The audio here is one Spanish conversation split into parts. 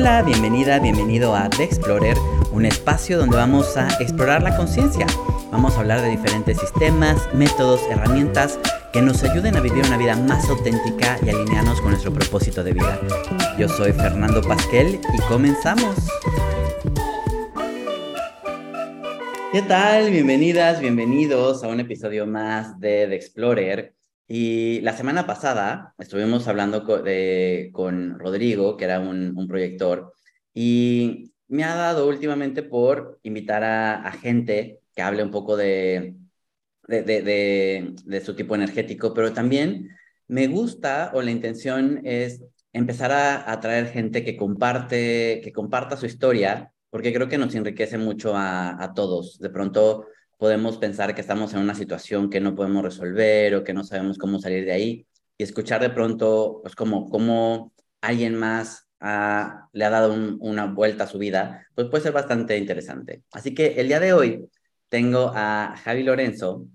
Hola, bienvenida, bienvenido a The Explorer, un espacio donde vamos a explorar la conciencia. Vamos a hablar de diferentes sistemas, métodos, herramientas que nos ayuden a vivir una vida más auténtica y alinearnos con nuestro propósito de vida. Yo soy Fernando Pasquel y comenzamos. ¿Qué tal? Bienvenidas, bienvenidos a un episodio más de The Explorer. Y la semana pasada estuvimos hablando con, Rodrigo, que era un, proyector, y me ha dado últimamente por invitar a, gente que hable un poco de, de, su tipo energético, pero también me gusta o la intención es empezar a atraer gente que comparte, que comparta su historia, porque creo que nos enriquece mucho a, a todos. De pronto podemos pensar que estamos en una situación que no podemos resolver o que no sabemos cómo salir de ahí y escuchar de pronto, pues como, como alguien más le ha dado una vuelta a su vida, pues puede ser bastante interesante. Así que el día de hoy tengo a Javi Lorenzo,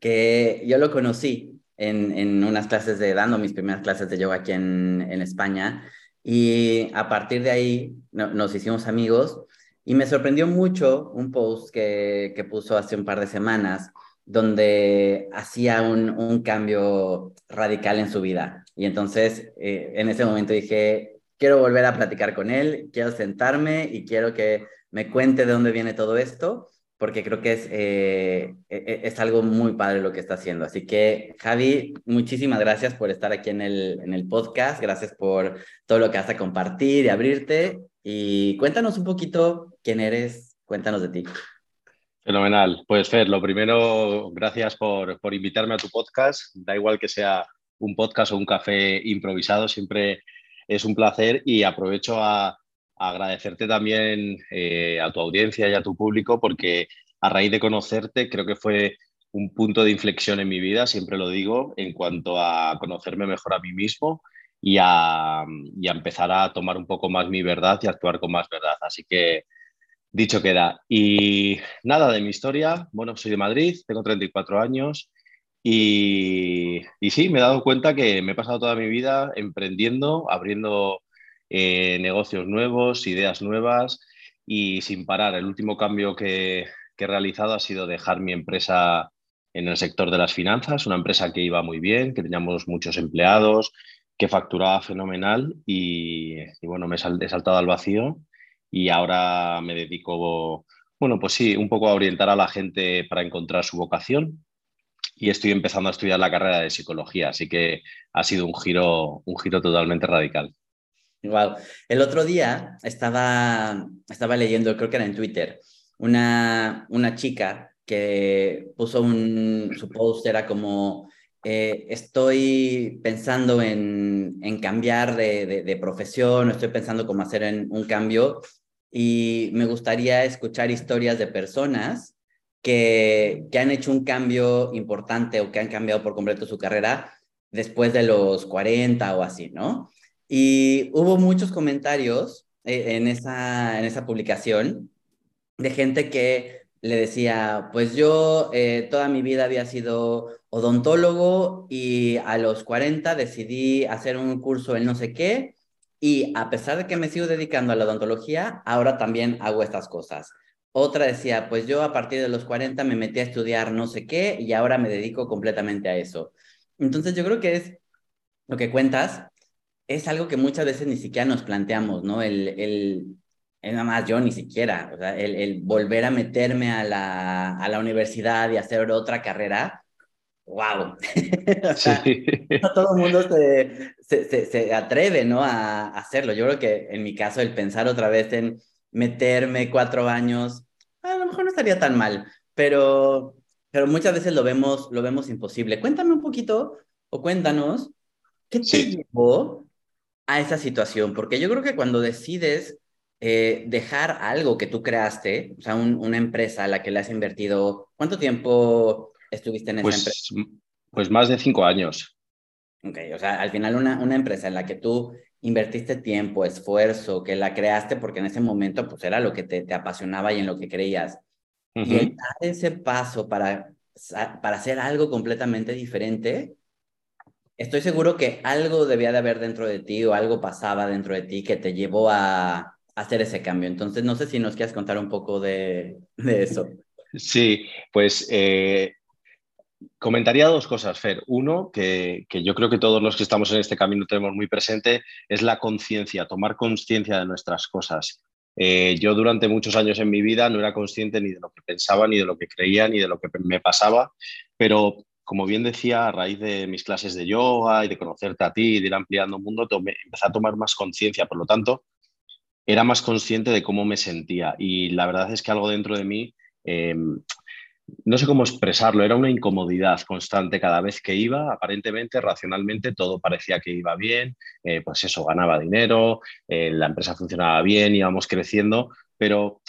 que yo lo conocí en, en unas clases de, dando mis primeras clases de yoga aquí en, en España, y a partir de ahí nos hicimos amigos y me sorprendió mucho un post que, que puso hace un par de semanas donde hacía un, un cambio radical en su vida. Y entonces eh, en ese momento dije, quiero volver a platicar con él, quiero sentarme y quiero que me cuente de dónde viene todo esto, porque creo que es, eh, e, e, es algo muy padre lo que está haciendo. Así que, Javi, muchísimas gracias por estar aquí en el, en el podcast, gracias por todo lo que has a compartir y abrirte. Y cuéntanos un poquito quién eres, cuéntanos de ti. Fenomenal. Pues Fer, lo primero, gracias por, por invitarme a tu podcast. Da igual que sea un podcast o un café improvisado, siempre es un placer y aprovecho a, agradecerte también eh, a tu audiencia y a tu público porque a raíz de conocerte creo que fue un punto de inflexión en mi vida, siempre lo digo, en cuanto a conocerme mejor a mí mismo y a, empezar a tomar un poco más mi verdad y actuar con más verdad. Así que dicho queda. Y nada de mi historia. Bueno, soy de Madrid, tengo 34 años y, y sí, me he dado cuenta que me he pasado toda mi vida emprendiendo, abriendo eh, negocios nuevos, ideas nuevas y sin parar. El último cambio que, que he realizado ha sido dejar mi empresa en el sector de las finanzas, una empresa que iba muy bien, que teníamos muchos empleados, que facturaba fenomenal y, bueno, me he saltado al vacío y ahora me dedico, bueno, pues sí, un poco a orientar a la gente para encontrar su vocación y estoy empezando a estudiar la carrera de psicología, así que ha sido un giro, un giro totalmente radical. Wow. El otro día estaba, estaba leyendo, creo que era en Twitter, una, una chica que puso un, su post era como eh, estoy pensando en, cambiar de, profesión, estoy pensando cómo hacer un cambio y me gustaría escuchar historias de personas que, que han hecho un cambio importante o que han cambiado por completo su carrera después de los 40 o así, ¿no? Y hubo muchos comentarios eh, en, esa, en esa publicación de gente que le decía, pues yo eh, toda mi vida había sido odontólogo y a los 40 decidí hacer un curso en no sé qué y a pesar de que me sigo dedicando a la odontología, ahora también hago estas cosas. Otra decía, pues yo a partir de los 40 me metí a estudiar no sé qué y ahora me dedico completamente a eso. Entonces yo creo que es lo que cuentas, es algo que muchas veces ni siquiera nos planteamos, ¿no? El, el, nada más yo ni siquiera, el, el volver a meterme a la, a la, universidad y hacer otra carrera, wow. o sea, no todo el mundo se, se, se, atreve, ¿no? A, hacerlo. Yo creo que en mi caso el pensar otra vez en meterme cuatro años, a lo mejor no estaría tan mal, pero, pero muchas veces lo vemos, lo vemos imposible. Cuéntame un poquito o cuéntanos, ¿qué te llevó a esa situación? Porque yo creo que cuando decides eh, dejar algo que tú creaste, o sea, una empresa a la que le has invertido, ¿cuánto tiempo estuviste en esa pues, empresa? Pues más de cinco años. Ok, o sea, al final una, una empresa en la que tú invertiste tiempo, esfuerzo, que la creaste porque en ese momento pues era lo que te, te apasionaba y en lo que creías. Y el dar ese paso para, para hacer algo completamente diferente, estoy seguro que algo debía de haber dentro de ti o algo pasaba dentro de ti que te llevó a, hacer ese cambio. Entonces, no sé si nos quieres contar un poco de, eso. Sí, pues eh, comentaría dos cosas, Fer. Uno, que, yo creo que todos los que estamos en este camino tenemos muy presente, es la conciencia, tomar conciencia de nuestras cosas. Eh, yo durante muchos años en mi vida no era consciente ni de lo que pensaba, ni de lo que creía, ni de lo que me pasaba, pero como bien decía, a raíz de mis clases de yoga y de conocerte a ti y de ir ampliando el mundo, empecé a tomar más conciencia. Por lo tanto, era más consciente de cómo me sentía y la verdad es que algo dentro de mí, em, no sé cómo expresarlo, era una incomodidad constante cada vez que iba, aparentemente, racionalmente, todo parecía que iba bien, eh, pues eso, ganaba dinero, eh, la empresa funcionaba bien, íbamos creciendo, pero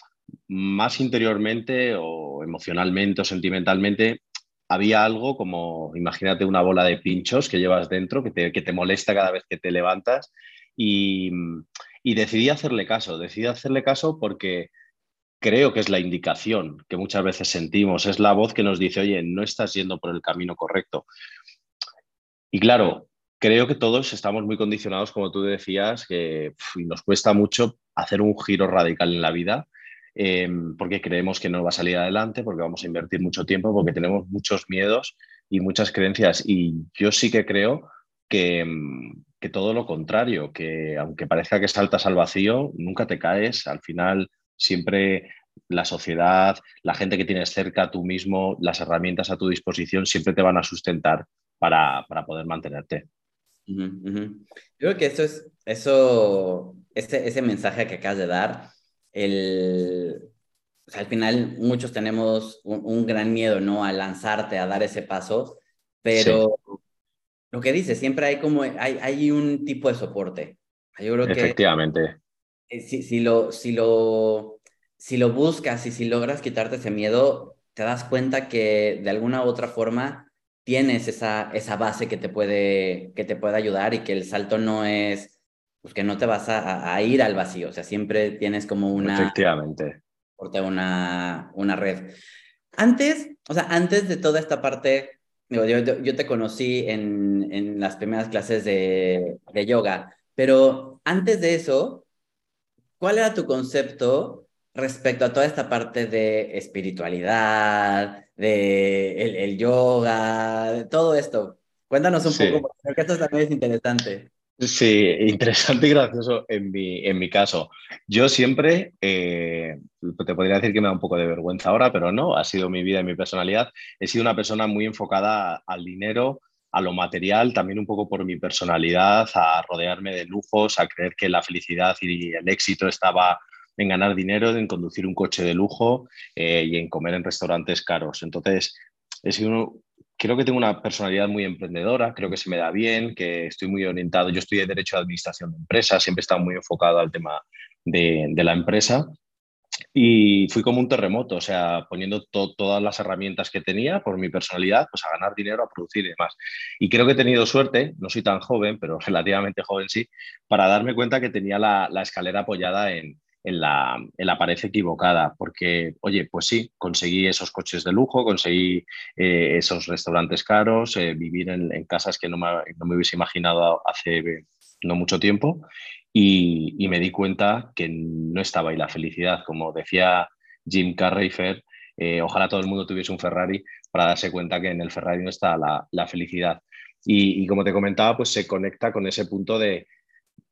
más interiormente o emocionalmente o sentimentalmente había algo como, imagínate una bola de pinchos que llevas dentro, que te, que te molesta cada vez que te levantas y y decidí hacerle caso, decidí hacerle caso porque creo que es la indicación que muchas veces sentimos, es la voz que nos dice, oye, no estás yendo por el camino correcto. Y claro, creo que todos estamos muy condicionados, como tú decías, que nos cuesta mucho hacer un giro radical en la vida, em, porque creemos que no va a salir adelante, porque vamos a invertir mucho tiempo, porque tenemos muchos miedos y muchas creencias. Y yo sí que creo que, em, que todo lo contrario, que aunque parezca que saltas al vacío, nunca te caes, al final siempre la sociedad, la gente que tienes cerca, tú mismo, las herramientas a tu disposición siempre te van a sustentar para, poder mantenerte. Creo que eso es, eso, ese, ese mensaje que acabas de dar, el, al final muchos tenemos un, gran miedo, ¿no? A lanzarte, a dar ese paso, pero lo que dice, siempre hay como, hay, hay un tipo de soporte. Yo creo Efectivamente. Que, si, si, lo, si, lo, si lo buscas y si logras quitarte ese miedo, te das cuenta que de alguna u otra forma tienes esa, esa base que te, puede, que te puede ayudar y que el salto no es, pues que no te vas a, a ir al vacío, o sea, siempre tienes como una... Efectivamente. Una, una red. Antes, o sea, antes de toda esta parte yo, te conocí en, en las primeras clases de, de, yoga, pero antes de eso, ¿cuál era tu concepto respecto a toda esta parte de espiritualidad, de el, el yoga, de todo esto? Cuéntanos un poco, porque esto también es interesante. Sí, interesante y gracioso en mi, en mi caso. Yo siempre, eh, te podría decir que me da un poco de vergüenza ahora, pero no, ha sido mi vida y mi personalidad. He sido una persona muy enfocada al dinero, a lo material, también un poco por mi personalidad, a rodearme de lujos, a creer que la felicidad y el éxito estaba en ganar dinero, en conducir un coche de lujo eh, y en comer en restaurantes caros. Entonces, he sido creo que tengo una personalidad muy emprendedora, creo que se me da bien, que estoy muy orientado. Yo estudié Derecho de Administración de Empresas, siempre he estado muy enfocado al tema de, la empresa y fui como un terremoto, o sea, poniendo todas las herramientas que tenía por mi personalidad, pues a ganar dinero, a producir y demás. Y creo que he tenido suerte, no soy tan joven, pero relativamente joven sí, para darme cuenta que tenía la escalera apoyada en, en la, en la pared equivocada, porque, oye, pues sí, conseguí esos coches de lujo, conseguí eh, esos restaurantes caros, eh, vivir en, casas que no me, no me, hubiese imaginado hace no mucho tiempo y, me di cuenta que no estaba ahí la felicidad, como decía Jim Carrey, eh, ojalá todo el mundo tuviese un Ferrari para darse cuenta que en el Ferrari no está la, la felicidad. Y, y, como te comentaba, pues se conecta con ese punto de,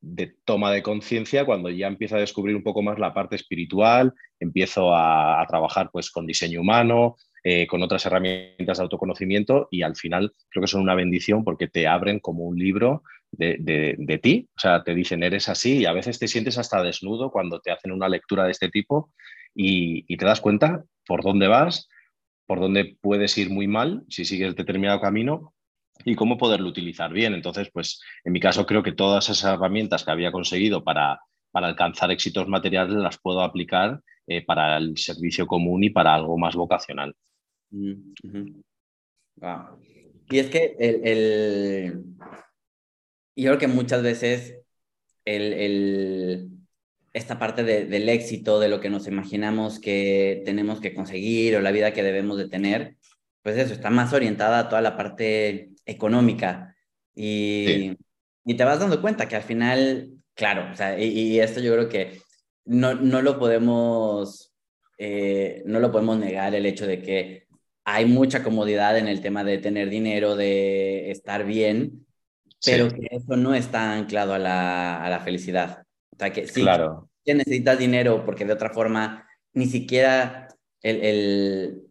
de toma de conciencia cuando ya empiezo a descubrir un poco más la parte espiritual, empiezo a, trabajar pues con diseño humano, eh, con otras herramientas de autoconocimiento y al final creo que son una bendición porque te abren como un libro de, ti, o sea, te dicen eres así y a veces te sientes hasta desnudo cuando te hacen una lectura de este tipo y, y te das cuenta por dónde vas, por dónde puedes ir muy mal si sigues determinado camino y cómo poderlo utilizar bien. Entonces, pues en mi caso creo que todas esas herramientas que había conseguido para, para alcanzar éxitos materiales las puedo aplicar eh, para el servicio común y para algo más vocacional. Mm, y es que el, yo creo que muchas veces el, el esta parte de, del éxito, de lo que nos imaginamos que tenemos que conseguir o la vida que debemos de tener, pues eso, está más orientada a toda la parte económica. Y, y te vas dando cuenta que al final, claro, o sea, y, esto yo creo que no, no lo podemos, eh, no lo podemos negar el hecho de que hay mucha comodidad en el tema de tener dinero, de estar bien, pero que eso no está anclado a la, a la felicidad. O sea, que sí, claro. que necesitas dinero porque de otra forma ni siquiera el, el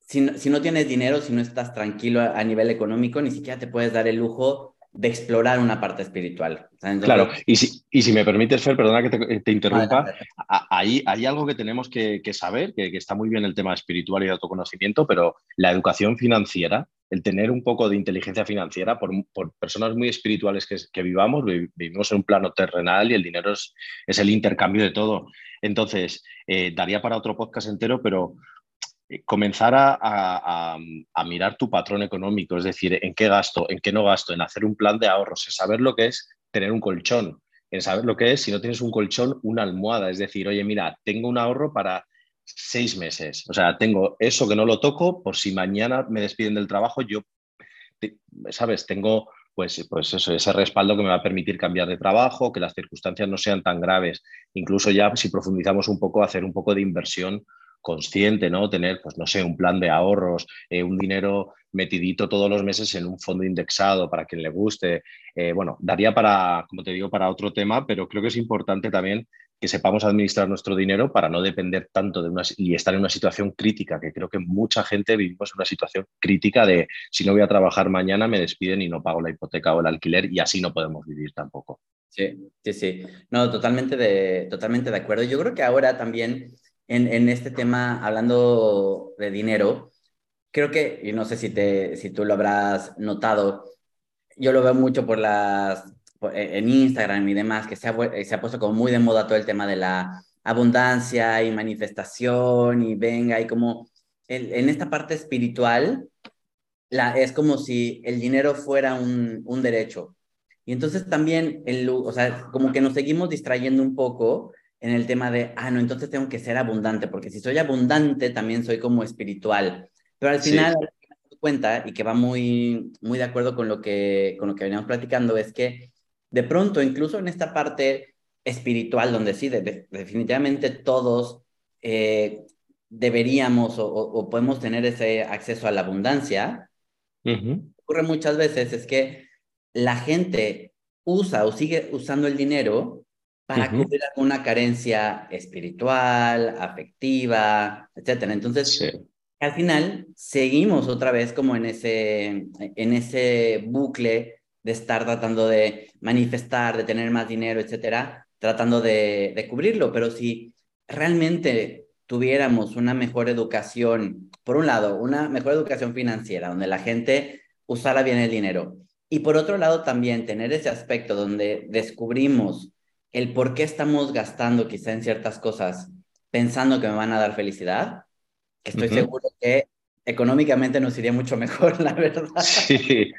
si, no, si, no, tienes dinero, si no estás tranquilo a, a, nivel económico, ni siquiera te puedes dar el lujo de explorar una parte espiritual. claro, y si, y si me permites, Fer, perdona que te, te interrumpa, ahí hay algo que tenemos que, que saber, que, que, está muy bien el tema espiritual y de autoconocimiento, pero la educación financiera, el tener un poco de inteligencia financiera, por, por personas muy espirituales que, que, vivamos, vivimos en un plano terrenal y el dinero es, es el intercambio de todo. Entonces, eh, daría para otro podcast entero, pero eh, comenzar a, mirar tu patrón económico, es decir, en qué gasto, en qué no gasto, en hacer un plan de ahorros, en saber lo que es tener un colchón, en saber lo que es, si no tienes un colchón, una almohada, es decir, oye, mira, tengo un ahorro para seis meses, o sea, tengo eso que no lo toco por si mañana me despiden del trabajo, yo, ¿sabes? Tengo pues, pues eso, ese respaldo que me va a permitir cambiar de trabajo, que las circunstancias no sean tan graves, incluso ya si profundizamos un poco, hacer un poco de inversión consciente, ¿no? Tener, pues no sé, un plan de ahorros, eh, un dinero metidito todos los meses en un fondo indexado para quien le guste. Eh, bueno, daría para, como te digo, para otro tema, pero creo que es importante también que sepamos administrar nuestro dinero para no depender tanto de una y estar en una situación crítica, que creo que mucha gente vivimos en una situación crítica de si no voy a trabajar mañana me despiden y no pago la hipoteca o el alquiler y así no podemos vivir tampoco. Sí, sí, sí. No, totalmente de, totalmente de acuerdo. Yo creo que ahora también en, este tema, hablando de dinero, creo que, y no sé si, te, si tú lo habrás notado, yo lo veo mucho por las, e, en Instagram y demás, que se ha, puesto como muy de moda todo el tema de la abundancia y manifestación y venga, y como en, esta parte espiritual, la, es como si el dinero fuera un, un derecho. Y entonces también, el, o sea, como que nos seguimos distrayendo un poco en el tema de, ah, no, entonces tengo que ser abundante, porque si soy abundante, también soy como espiritual. Pero al final, me doy cuenta, y que va muy, muy de acuerdo con lo, que, con lo que veníamos platicando, es que de pronto, incluso en esta parte espiritual, donde sí, definitivamente todos eh, deberíamos o, podemos tener ese acceso a la abundancia, ocurre muchas veces es que la gente usa o sigue usando el dinero para cubrir alguna carencia espiritual, afectiva, etcétera. Entonces, al final seguimos otra vez como en ese, en ese bucle de estar tratando de manifestar, de tener más dinero, etcétera, tratando de, de cubrirlo. Pero si realmente tuviéramos una mejor educación, por un lado, una mejor educación financiera, donde la gente usara bien el dinero, y por otro lado también tener ese aspecto donde descubrimos el por qué estamos gastando quizá en ciertas cosas pensando que me van a dar felicidad, que estoy seguro que económicamente nos iría mucho mejor, la verdad. Sí,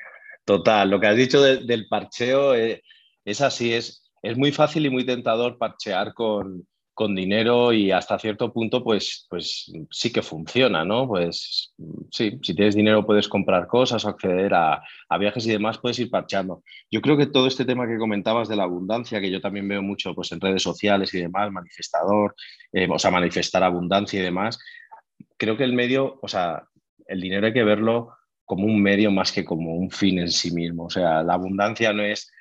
total. Lo que has dicho del parcheo eh, es así, es, es muy fácil y muy tentador parchear con, con dinero y hasta cierto punto, pues, pues sí que funciona, ¿no? Pues sí, si tienes dinero puedes comprar cosas acceder a, a, viajes y demás, puedes ir parchando. Yo creo que todo este tema que comentabas de la abundancia, que yo también veo mucho pues, en redes sociales y demás, manifestador, eh, o sea, manifestar abundancia y demás, creo que el medio, o sea, el dinero hay que verlo como un medio más que como un fin en sí mismo. O sea, la abundancia no es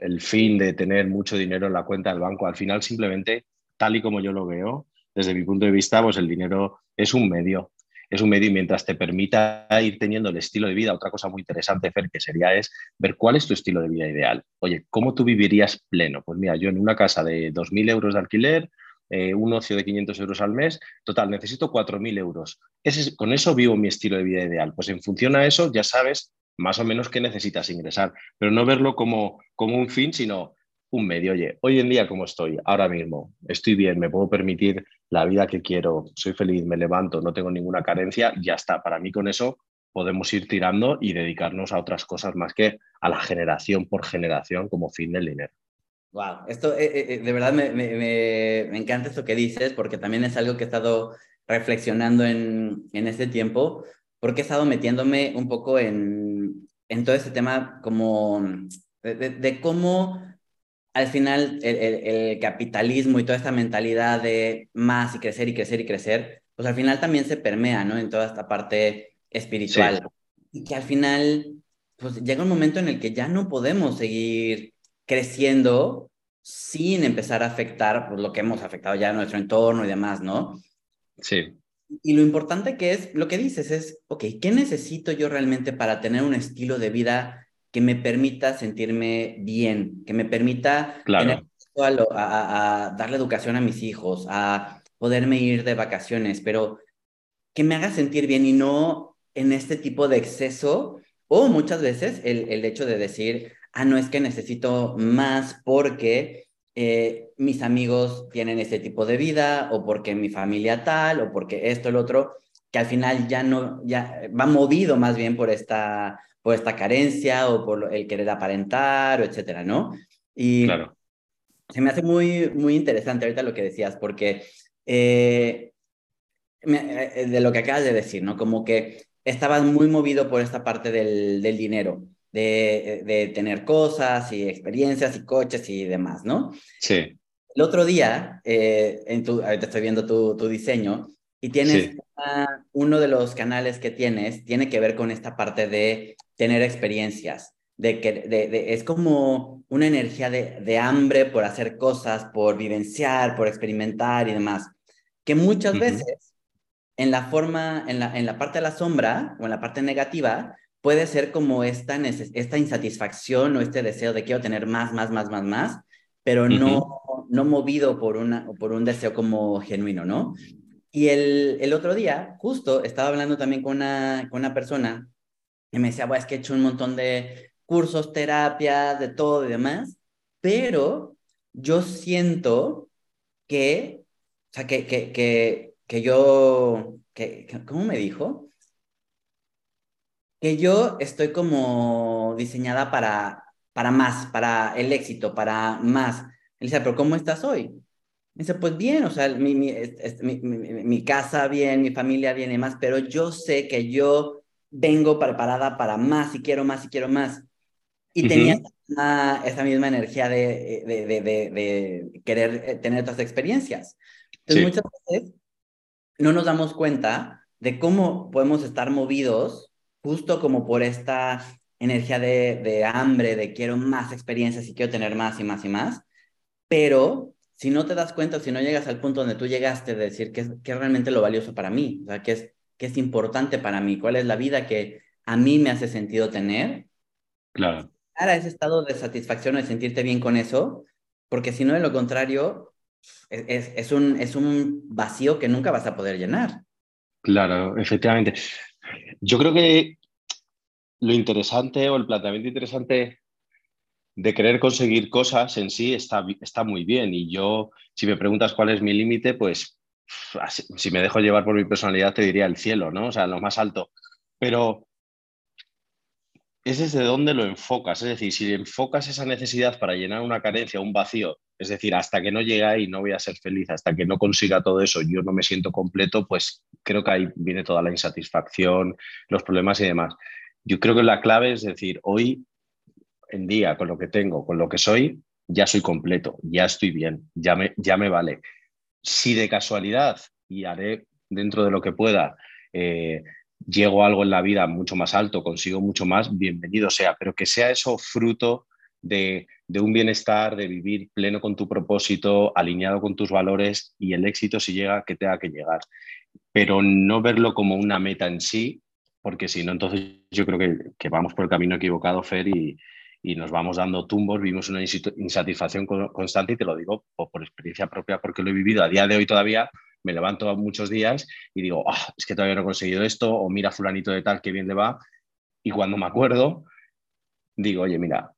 el fin de tener mucho dinero en la cuenta del banco, al final simplemente tal y como yo lo veo, desde mi punto de vista, pues el dinero es un medio, es un medio y mientras te permita ir teniendo el estilo de vida, otra cosa muy interesante, Fer, que sería es ver cuál es tu estilo de vida ideal. Oye, ¿cómo tú vivirías pleno? Pues mira, yo en una casa de 2.000 euros de alquiler, eh, un ocio de 500 euros al mes, total, necesito 4.000 euros. Ese, con eso vivo mi estilo de vida ideal. Pues en función a eso ya sabes más o menos qué necesitas ingresar, pero no verlo como, como un fin, sino un medio. Oye, hoy en día, ¿cómo estoy? Ahora mismo, estoy bien, me puedo permitir la vida que quiero, soy feliz, me levanto, no tengo ninguna carencia, ya está. Para mí con eso podemos ir tirando y dedicarnos a otras cosas más que a la generación por generación como fin del dinero. Wow, esto eh, eh, eh, de verdad me, me, me, encanta esto que dices porque también es algo que he estado reflexionando en, en este tiempo porque he estado metiéndome un poco en, en todo este tema como de, cómo al final el, el, capitalismo y toda esta mentalidad de más y crecer y crecer y crecer, pues al final también se permea, ¿no? En toda esta parte espiritual. Y que al final, pues llega un momento en el que ya no podemos seguir creciendo sin empezar a afectar pues, lo que hemos afectado ya en nuestro entorno y demás, ¿no? Sí. Y lo importante que es, lo que dices es, ok, ¿qué necesito yo realmente para tener un estilo de vida que me permita sentirme bien, que me permita claro. a, a, darle educación a mis hijos, a poderme ir de vacaciones, pero que me haga sentir bien y no en este tipo de exceso o muchas veces el, el hecho de decir, ah, no es que necesito más porque eh, mis amigos tienen ese tipo de vida o porque mi familia tal o porque esto, el otro, que al final ya no, ya va movido más bien por esta, por esta carencia o por el querer aparentar o etcétera, ¿no? Y claro. se me hace muy, muy interesante ahorita lo que decías porque eh, eh, de lo que acabas de decir, ¿no? Como que estabas muy movido por esta parte del, del dinero de, de, tener cosas y experiencias y coches y demás, ¿no? Sí. El otro día, eh, en tu, ahorita estoy viendo tu, tu diseño, y tienes uno de los canales que tienes, tiene que ver con esta parte de tener experiencias, de que de, de, es como una energía de, de, hambre por hacer cosas, por vivenciar, por experimentar y demás, que muchas veces en la forma, en la, en la parte de la sombra o en la parte negativa, puede ser como esta, esta insatisfacción o este deseo de quiero tener más, más, más, más, más, pero no, no movido por, una, por un deseo como genuino, ¿no? Y el, el otro día, justo, estaba hablando también con una, con una persona y me decía, es que he hecho un montón de cursos, terapias, de todo y demás, pero yo siento que, o sea, que, que, que, que yo, que, ¿cómo me dijo? que yo estoy como diseñada para, para más, para el éxito, para más. Él dice, pero ¿cómo estás hoy? Dice, pues bien, o sea, mi, mi, mi, mi, casa bien, mi familia bien y más, pero yo sé que yo vengo preparada para más y quiero más y quiero más. Y tenía esa, misma energía de, de, de, de, querer eh, tener otras experiencias. Entonces, muchas veces no nos damos cuenta de cómo podemos estar movidos justo como por esta energía de, de, hambre, de quiero más experiencias y quiero tener más y más y más, pero si no te das cuenta, si no llegas al punto donde tú llegaste de decir qué es, qué es realmente lo valioso para mí, o sea, qué es, qué es importante para mí, cuál es la vida que a mí me hace sentido tener, claro. Ahora ese estado de satisfacción, de sentirte bien con eso, porque si no, de lo contrario, es, es, un, es un vacío que nunca vas a poder llenar. Claro, efectivamente. Yo creo que lo interesante o el planteamiento interesante de querer conseguir cosas en sí está, está muy bien. Y yo, si me preguntas cuál es mi límite, pues si me dejo llevar por mi personalidad, te diría el cielo, ¿no? O sea, lo más alto. Pero es desde dónde lo enfocas. Es decir, si enfocas esa necesidad para llenar una carencia, un vacío, es decir, hasta que no llegue ahí no voy a ser feliz, hasta que no consiga todo eso, yo no me siento completo, pues creo que ahí viene toda la insatisfacción, los problemas y demás. Yo creo que la clave es decir, hoy en día, con lo que tengo, con lo que soy, ya soy completo, ya estoy bien, ya me, ya me vale. Si de casualidad, y haré dentro de lo que pueda, eh, llego a algo en la vida mucho más alto, consigo mucho más, bienvenido sea, pero que sea eso fruto de, de, un bienestar, de vivir pleno con tu propósito, alineado con tus valores y el éxito si llega, que tenga que llegar. Pero no verlo como una meta en sí, porque si no, entonces yo creo que, que vamos por el camino equivocado, Fer, y, y, nos vamos dando tumbos, vivimos una insatisfacción constante y te lo digo por, experiencia propia, porque lo he vivido a día de hoy todavía me levanto muchos días y digo, ah, es que todavía no he conseguido esto, o mira fulanito de tal, que bien le va. Y cuando me acuerdo, digo, oye, mira,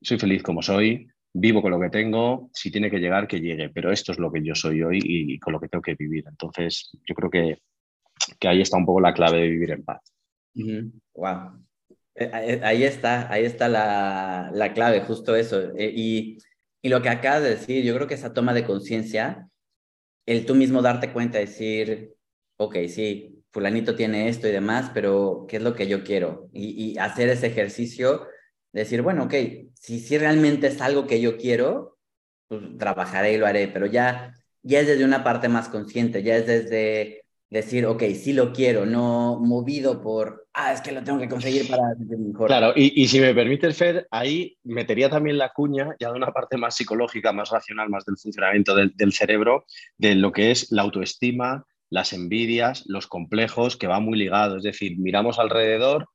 soy feliz como soy, vivo con lo que tengo, si tiene que llegar, que llegue, pero esto es lo que yo soy hoy y, con lo que tengo que vivir. Entonces, yo creo que, que ahí está un poco la clave de vivir en paz. Wow. Ahí está, ahí está la, la clave, justo eso. Eh, y, y, lo que acabas de decir, yo creo que esa toma de conciencia el tú mismo darte cuenta, decir, ok, sí, fulanito tiene esto y demás, pero ¿qué es lo que yo quiero? Y, hacer ese ejercicio, decir, bueno, ok, si, si realmente es algo que yo quiero, pues trabajaré y lo haré, pero ya, ya es desde una parte más consciente, ya es desde decir, ok, sí lo quiero, no movido por, ah, es que lo tengo que conseguir para mejor. Claro, y, si me permites, Fer, ahí metería también la cuña ya de una parte más psicológica, más racional, más del funcionamiento del, cerebro, de lo que es la autoestima, las envidias, los complejos, que va muy ligado. Es decir, miramos alrededor,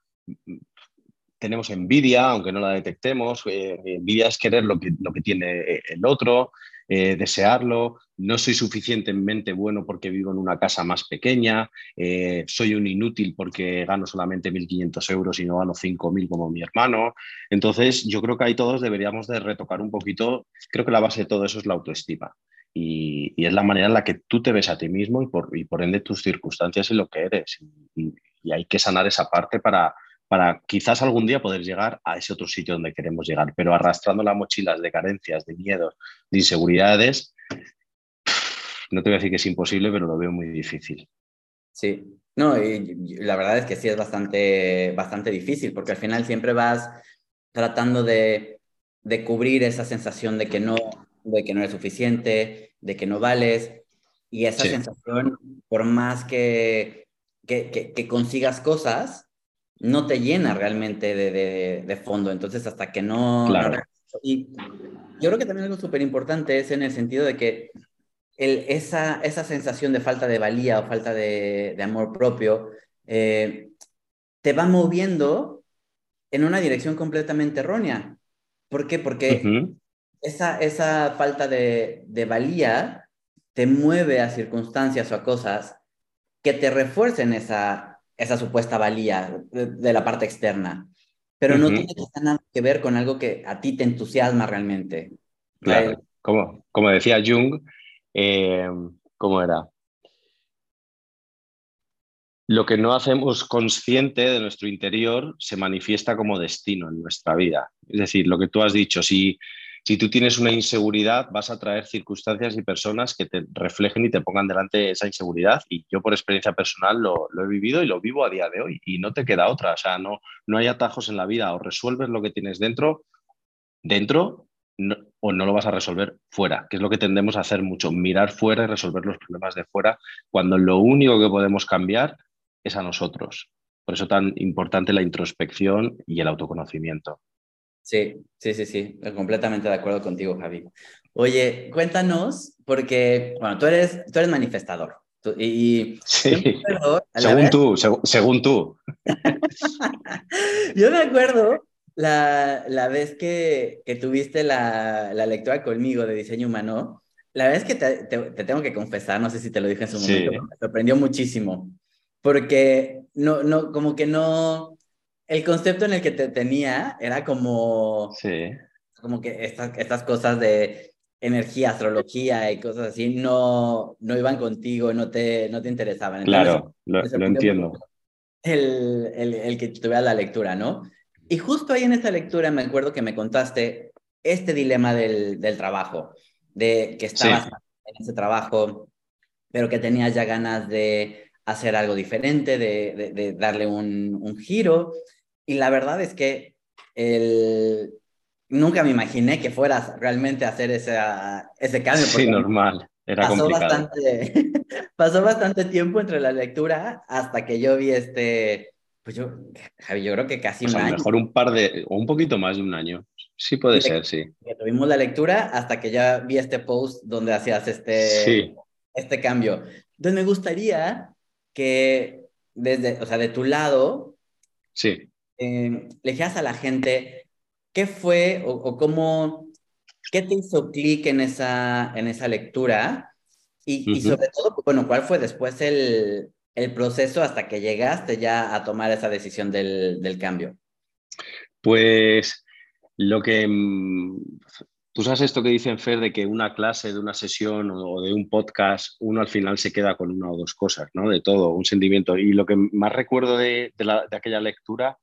tenemos envidia, aunque no la detectemos. Eh, envidia es querer lo que, lo que tiene el otro, eh, desearlo. No soy suficientemente bueno porque vivo en una casa más pequeña. soy un inútil porque gano solamente 1.500 euros y no gano 5.000 como mi hermano. Entonces, yo creo que ahí todos deberíamos de retocar un poquito. Creo que la base de todo eso es la autoestima y, es la manera en la que tú te ves a ti mismo y por, y por ende tus circunstancias y lo que eres. Y, hay que sanar esa parte para, para quizás algún día poder llegar a ese otro sitio donde queremos llegar, pero arrastrando las mochilas de carencias, de miedos, de inseguridades, no te voy a decir que es imposible, pero lo veo muy difícil. Sí, no, y la verdad es que sí es bastante, bastante difícil, porque al final siempre vas tratando de, de cubrir esa sensación de que no, de que no eres suficiente, de que no vales. Y esa sensación, por más que, que, que, consigas cosas, no te llena realmente de, de, de fondo. Entonces, hasta que no... y yo creo que también algo súper importante es en el sentido de que el, esa, esa sensación de falta de valía o falta de, de amor propio eh, te va moviendo en una dirección completamente errónea. ¿Por qué? Porque esa, esa falta de, de valía te mueve a circunstancias o a cosas que te refuercen esa, esa supuesta valía de, la parte externa, pero no tiene nada que ver con algo que a ti te entusiasma realmente. Claro, como, como decía Jung, eh, ¿cómo era? Lo que no hacemos consciente de nuestro interior se manifiesta como destino en nuestra vida. Es decir, lo que tú has dicho, si si tú tienes una inseguridad, vas a traer circunstancias y personas que te reflejen y te pongan delante esa inseguridad. Y yo por experiencia personal lo, he vivido y lo vivo a día de hoy. Y no te queda otra. O sea, no, no hay atajos en la vida. O resuelves lo que tienes dentro, dentro, o no lo vas a resolver fuera, que es lo que tendemos a hacer mucho, mirar fuera y resolver los problemas de fuera, cuando lo único que podemos cambiar es a nosotros. Por eso tan importante la introspección y el autoconocimiento. Sí, sí, sí, sí, completamente de acuerdo contigo, Javi. Oye, cuéntanos, porque, bueno, tú eres, tú eres manifestador. y, sí, según tú, según tú. yo me acuerdo la, la vez que, que tuviste la, la, lectura conmigo de diseño humano, la vez que te, te, tengo que confesar, no sé si te lo dije en su momento, me sorprendió muchísimo, porque no, no, como que no, el concepto en el que te tenía era como, sí. como que estas, estas cosas de energía, astrología y cosas así no, no iban contigo, no te, no te interesaban. claro, lo, entiendo. El, el, el, que tuviera la lectura, ¿no? Y justo ahí en esta lectura me acuerdo que me contaste este dilema del, del trabajo, de que estabas en ese trabajo, pero que tenías ya ganas de hacer algo diferente, de, de, de darle un, un giro. Y la verdad es que el... nunca me imaginé que fueras realmente a hacer ese, ese cambio. Sí, normal. Era pasó complicado. Bastante, pasó bastante tiempo entre la lectura hasta que yo vi este, pues yo, Javi, yo creo que casi un año. mejor un par de, o un poquito más de un año. Sí puede ser, sí. tuvimos la lectura hasta que ya vi este post donde hacías este, este cambio. Entonces me gustaría que desde, o sea, de tu lado, sí eh, le dijeras a la gente qué fue o, cómo, qué te hizo clic en esa, en esa lectura y, sobre todo, bueno, cuál fue después el, el, proceso hasta que llegaste ya a tomar esa decisión del, del cambio. Pues lo que mm, Tú sabes esto que dicen Fer de que una clase, de una sesión o de un podcast, uno al final se queda con una o dos cosas, ¿no? De todo, un sentimiento. Y lo que más recuerdo de, de, la, de aquella lectura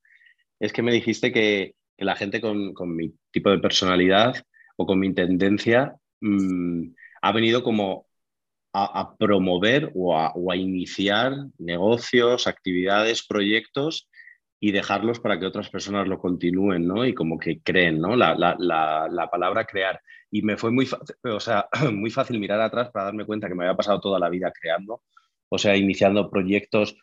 es que me dijiste que, la gente con, mi tipo de personalidad o con mi tendencia mm, ha venido como a, promover o a, iniciar negocios, actividades, proyectos y dejarlos para que otras personas lo continúen, ¿no? Y como que creen, ¿no? La, la, palabra crear. Y me fue muy o sea, muy fácil mirar atrás para darme cuenta que me había pasado toda la vida creando, o sea, iniciando proyectos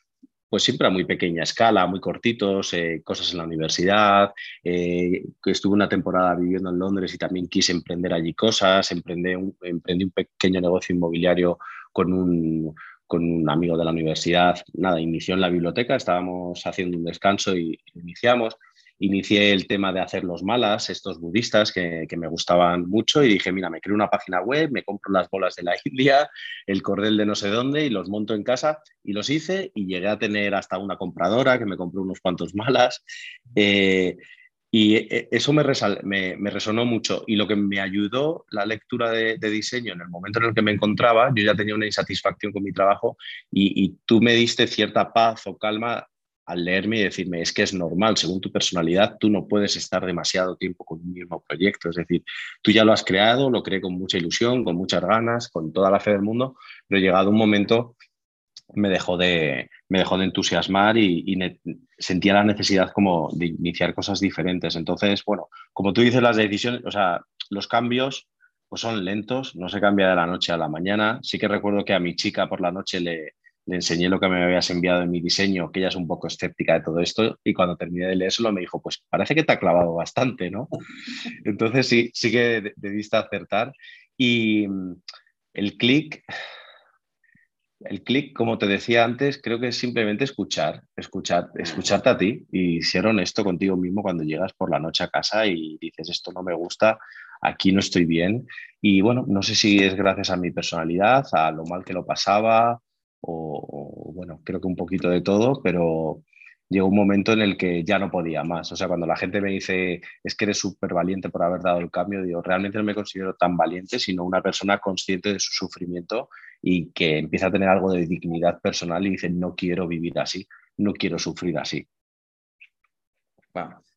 pues siempre a muy pequeña escala, muy cortitos, eh, cosas en la universidad, eh, estuve una temporada viviendo en Londres y también quise emprender allí cosas, emprendí un, emprendí un pequeño negocio inmobiliario con un, con un amigo de la universidad, nada, inició en la biblioteca, estábamos haciendo un descanso y iniciamos inicié el tema de hacer los malas, estos budistas que, me gustaban mucho, y dije, mira, me creo una página web, me compro las bolas de la India, el cordel de no sé dónde, y los monto en casa, y los hice, y llegué a tener hasta una compradora que me compró unos cuantos malas. Eh, y eh, eso me, me, resonó mucho. Y lo que me ayudó la lectura de, diseño en el momento en el que me encontraba, yo ya tenía una insatisfacción con mi trabajo y, y, tú me diste cierta paz o calma al leerme y decirme, es que es normal, según tu personalidad, tú no puedes estar demasiado tiempo con un mismo proyecto. Es decir, tú ya lo has creado, lo creé con mucha ilusión, con muchas ganas, con toda la fe del mundo, pero llegado un momento me dejó de, me dejó de entusiasmar y, sentía la necesidad como de iniciar cosas diferentes. Entonces, bueno, como tú dices, las decisiones, o sea, los cambios pues son lentos, no se cambia de la noche a la mañana. Sí que recuerdo que a mi chica por la noche le, le enseñé lo que me habías enviado en mi diseño, que ella es un poco escéptica de todo esto, y cuando terminé de leerlo me dijo, pues parece que te ha clavado bastante, ¿no? Entonces sí, sí que debiste acertar. Y mm, el clic, el clic, como te decía antes, creo que es simplemente escuchar, escuchar, escucharte a ti y ser honesto contigo mismo cuando llegas por la noche a casa y dices, esto no me gusta, aquí no estoy bien. Y bueno, no sé si es gracias a mi personalidad, a lo mal que lo pasaba, o, bueno, creo que un poquito de todo, pero llegó un momento en el que ya no podía más. O sea, cuando la gente me dice, es que eres súper valiente por haber dado el cambio, digo, realmente no me considero tan valiente, sino una persona consciente de su sufrimiento y que empieza a tener algo de dignidad personal y dice, no quiero vivir así, no quiero sufrir así.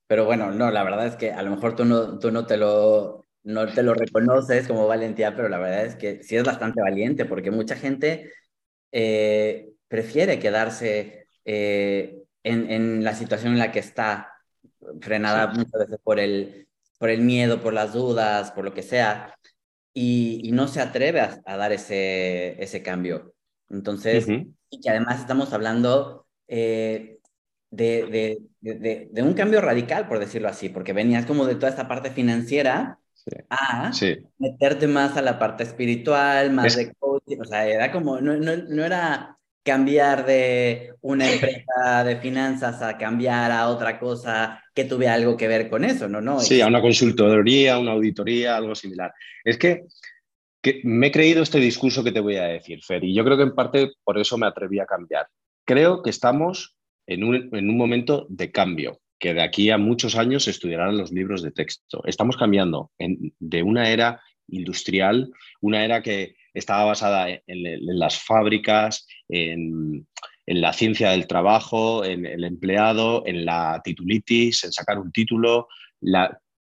Pero bueno, no, la verdad es que a lo mejor tú no, tú no te lo no te lo reconoces como valentía, pero la verdad es que sí es bastante valiente, porque mucha gente eh, prefiere quedarse eh, en, la situación en la que está, frenada muchas veces por el, por el miedo, por las dudas, por lo que sea, y, no se atreve a, dar ese, ese cambio. Entonces, y que además estamos hablando eh, de, de, de, un cambio radical, por decirlo así, porque venías como de toda esta parte financiera a meterte más a la parte espiritual, más de o sea, era como, no, no, no, era cambiar de una empresa de finanzas a cambiar a otra cosa que tuviera algo que ver con eso, ¿no? no sí, a una consultoría, una auditoría, algo similar. Es que, que me he creído este discurso que te voy a decir, Fer, y yo creo que en parte por eso me atreví a cambiar. Creo que estamos en un, en un momento de cambio que de aquí a muchos años se estudiarán los libros de texto. Estamos cambiando de una era industrial, una era que estaba basada en, las fábricas, en, la ciencia del trabajo, en el empleado, en la titulitis, en sacar un título.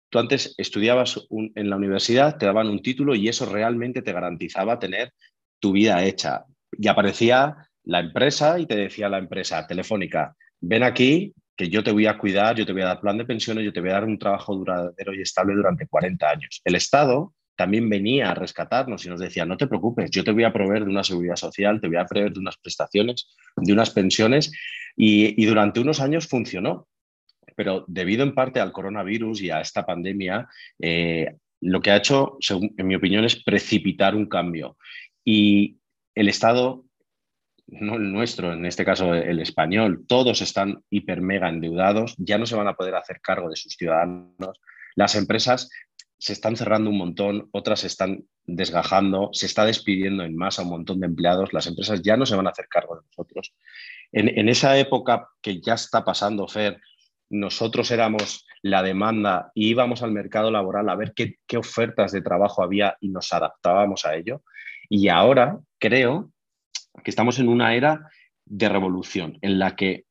tú antes estudiabas en la universidad, te daban un título y eso realmente te garantizaba tener tu vida hecha. Y aparecía la empresa y te decía la empresa telefónica, ven aquí, que yo te voy a cuidar, yo te voy a dar plan de pensiones, yo te voy a dar un trabajo duradero y estable durante 40 años. El Estado también venía a rescatarnos y nos decía, no te preocupes, yo te voy a proveer de una seguridad social, te voy a proveer de unas prestaciones, de unas pensiones, y, durante unos años funcionó. Pero debido en parte al coronavirus y a esta pandemia, eh, lo que ha hecho, en mi opinión, es precipitar un cambio. Y el Estado no el nuestro, en este caso el español, todos están hiper mega endeudados, ya no se van a poder hacer cargo de sus ciudadanos. Las empresas se están cerrando un montón, otras se están desgajando, se está despidiendo en masa un montón de empleados, las empresas ya no se van a hacer cargo de nosotros. En, esa época que ya está pasando, Fer, nosotros éramos la demanda y íbamos al mercado laboral a ver qué, qué ofertas de trabajo había y nos adaptábamos a ello. Y ahora creo que estamos en una era de revolución en la que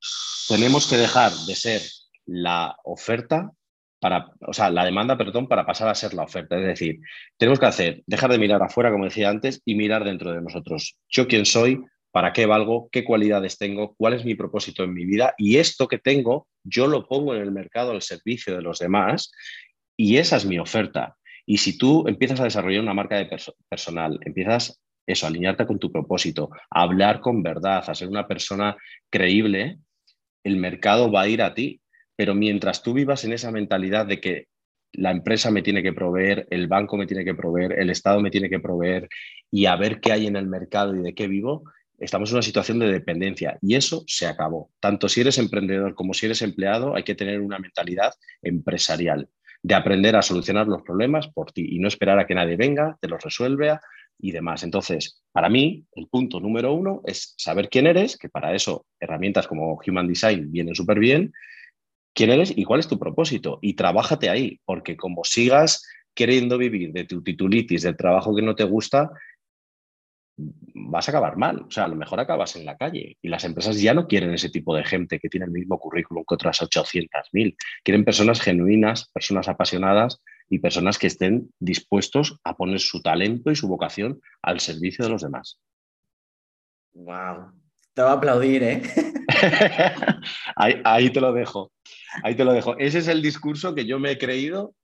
tenemos que dejar de ser la oferta para, o sea, la demanda, perdón, para pasar a ser la oferta. Es decir, tenemos que hacer, dejar de mirar afuera, como decía antes, y mirar dentro de nosotros. Yo quién soy, para qué valgo, qué cualidades tengo, cuál es mi propósito en mi vida y esto que tengo, yo lo pongo en el mercado al servicio de los demás y esa es mi oferta. Y si tú empiezas a desarrollar una marca de personal, empiezas eso, alinearte con tu propósito, a hablar con verdad, a ser una persona creíble, el mercado va a ir a ti. Pero mientras tú vivas en esa mentalidad de que la empresa me tiene que proveer, el banco me tiene que proveer, el Estado me tiene que proveer y a ver qué hay en el mercado y de qué vivo, estamos en una situación de dependencia y eso se acabó. Tanto si eres emprendedor como si eres empleado, hay que tener una mentalidad empresarial, de aprender a solucionar los problemas por ti y no esperar a que nadie venga, te los resuelva y demás. Entonces, para mí, el punto número uno es saber quién eres, que para eso herramientas como Human Design vienen súper bien, quién eres y cuál es tu propósito. Y trabájate ahí, porque como sigas queriendo vivir de tu titulitis, del trabajo que no te gusta, vas a acabar mal. O sea, a lo mejor acabas en la calle y las empresas ya no quieren ese tipo de gente que tiene el mismo currículum que otras 800.000. Quieren personas genuinas, personas apasionadas y personas que estén dispuestos a poner su talento y su vocación al servicio de los demás. Wow. Te voy a aplaudir, ¿eh? ahí, ahí te lo dejo. Ahí te lo dejo. Ese es el discurso que yo me he creído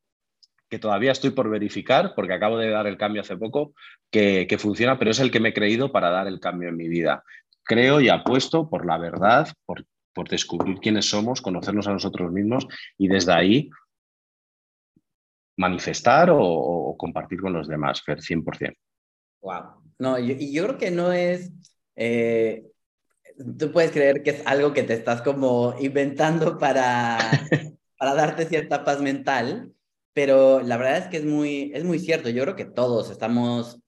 que todavía estoy por verificar, porque acabo de dar el cambio hace poco, que, funciona, pero es el que me he creído para dar el cambio en mi vida. Creo y apuesto por la verdad, por, por descubrir quiénes somos, conocernos a nosotros mismos y desde ahí manifestar o, compartir con los demás, Fer, 100%. Wow. No, y yo, creo que no es... Eh, tú puedes creer que es algo que te estás como inventando para, para darte cierta paz mental, pero la verdad es que es muy, es muy cierto. Yo creo que todos estamos,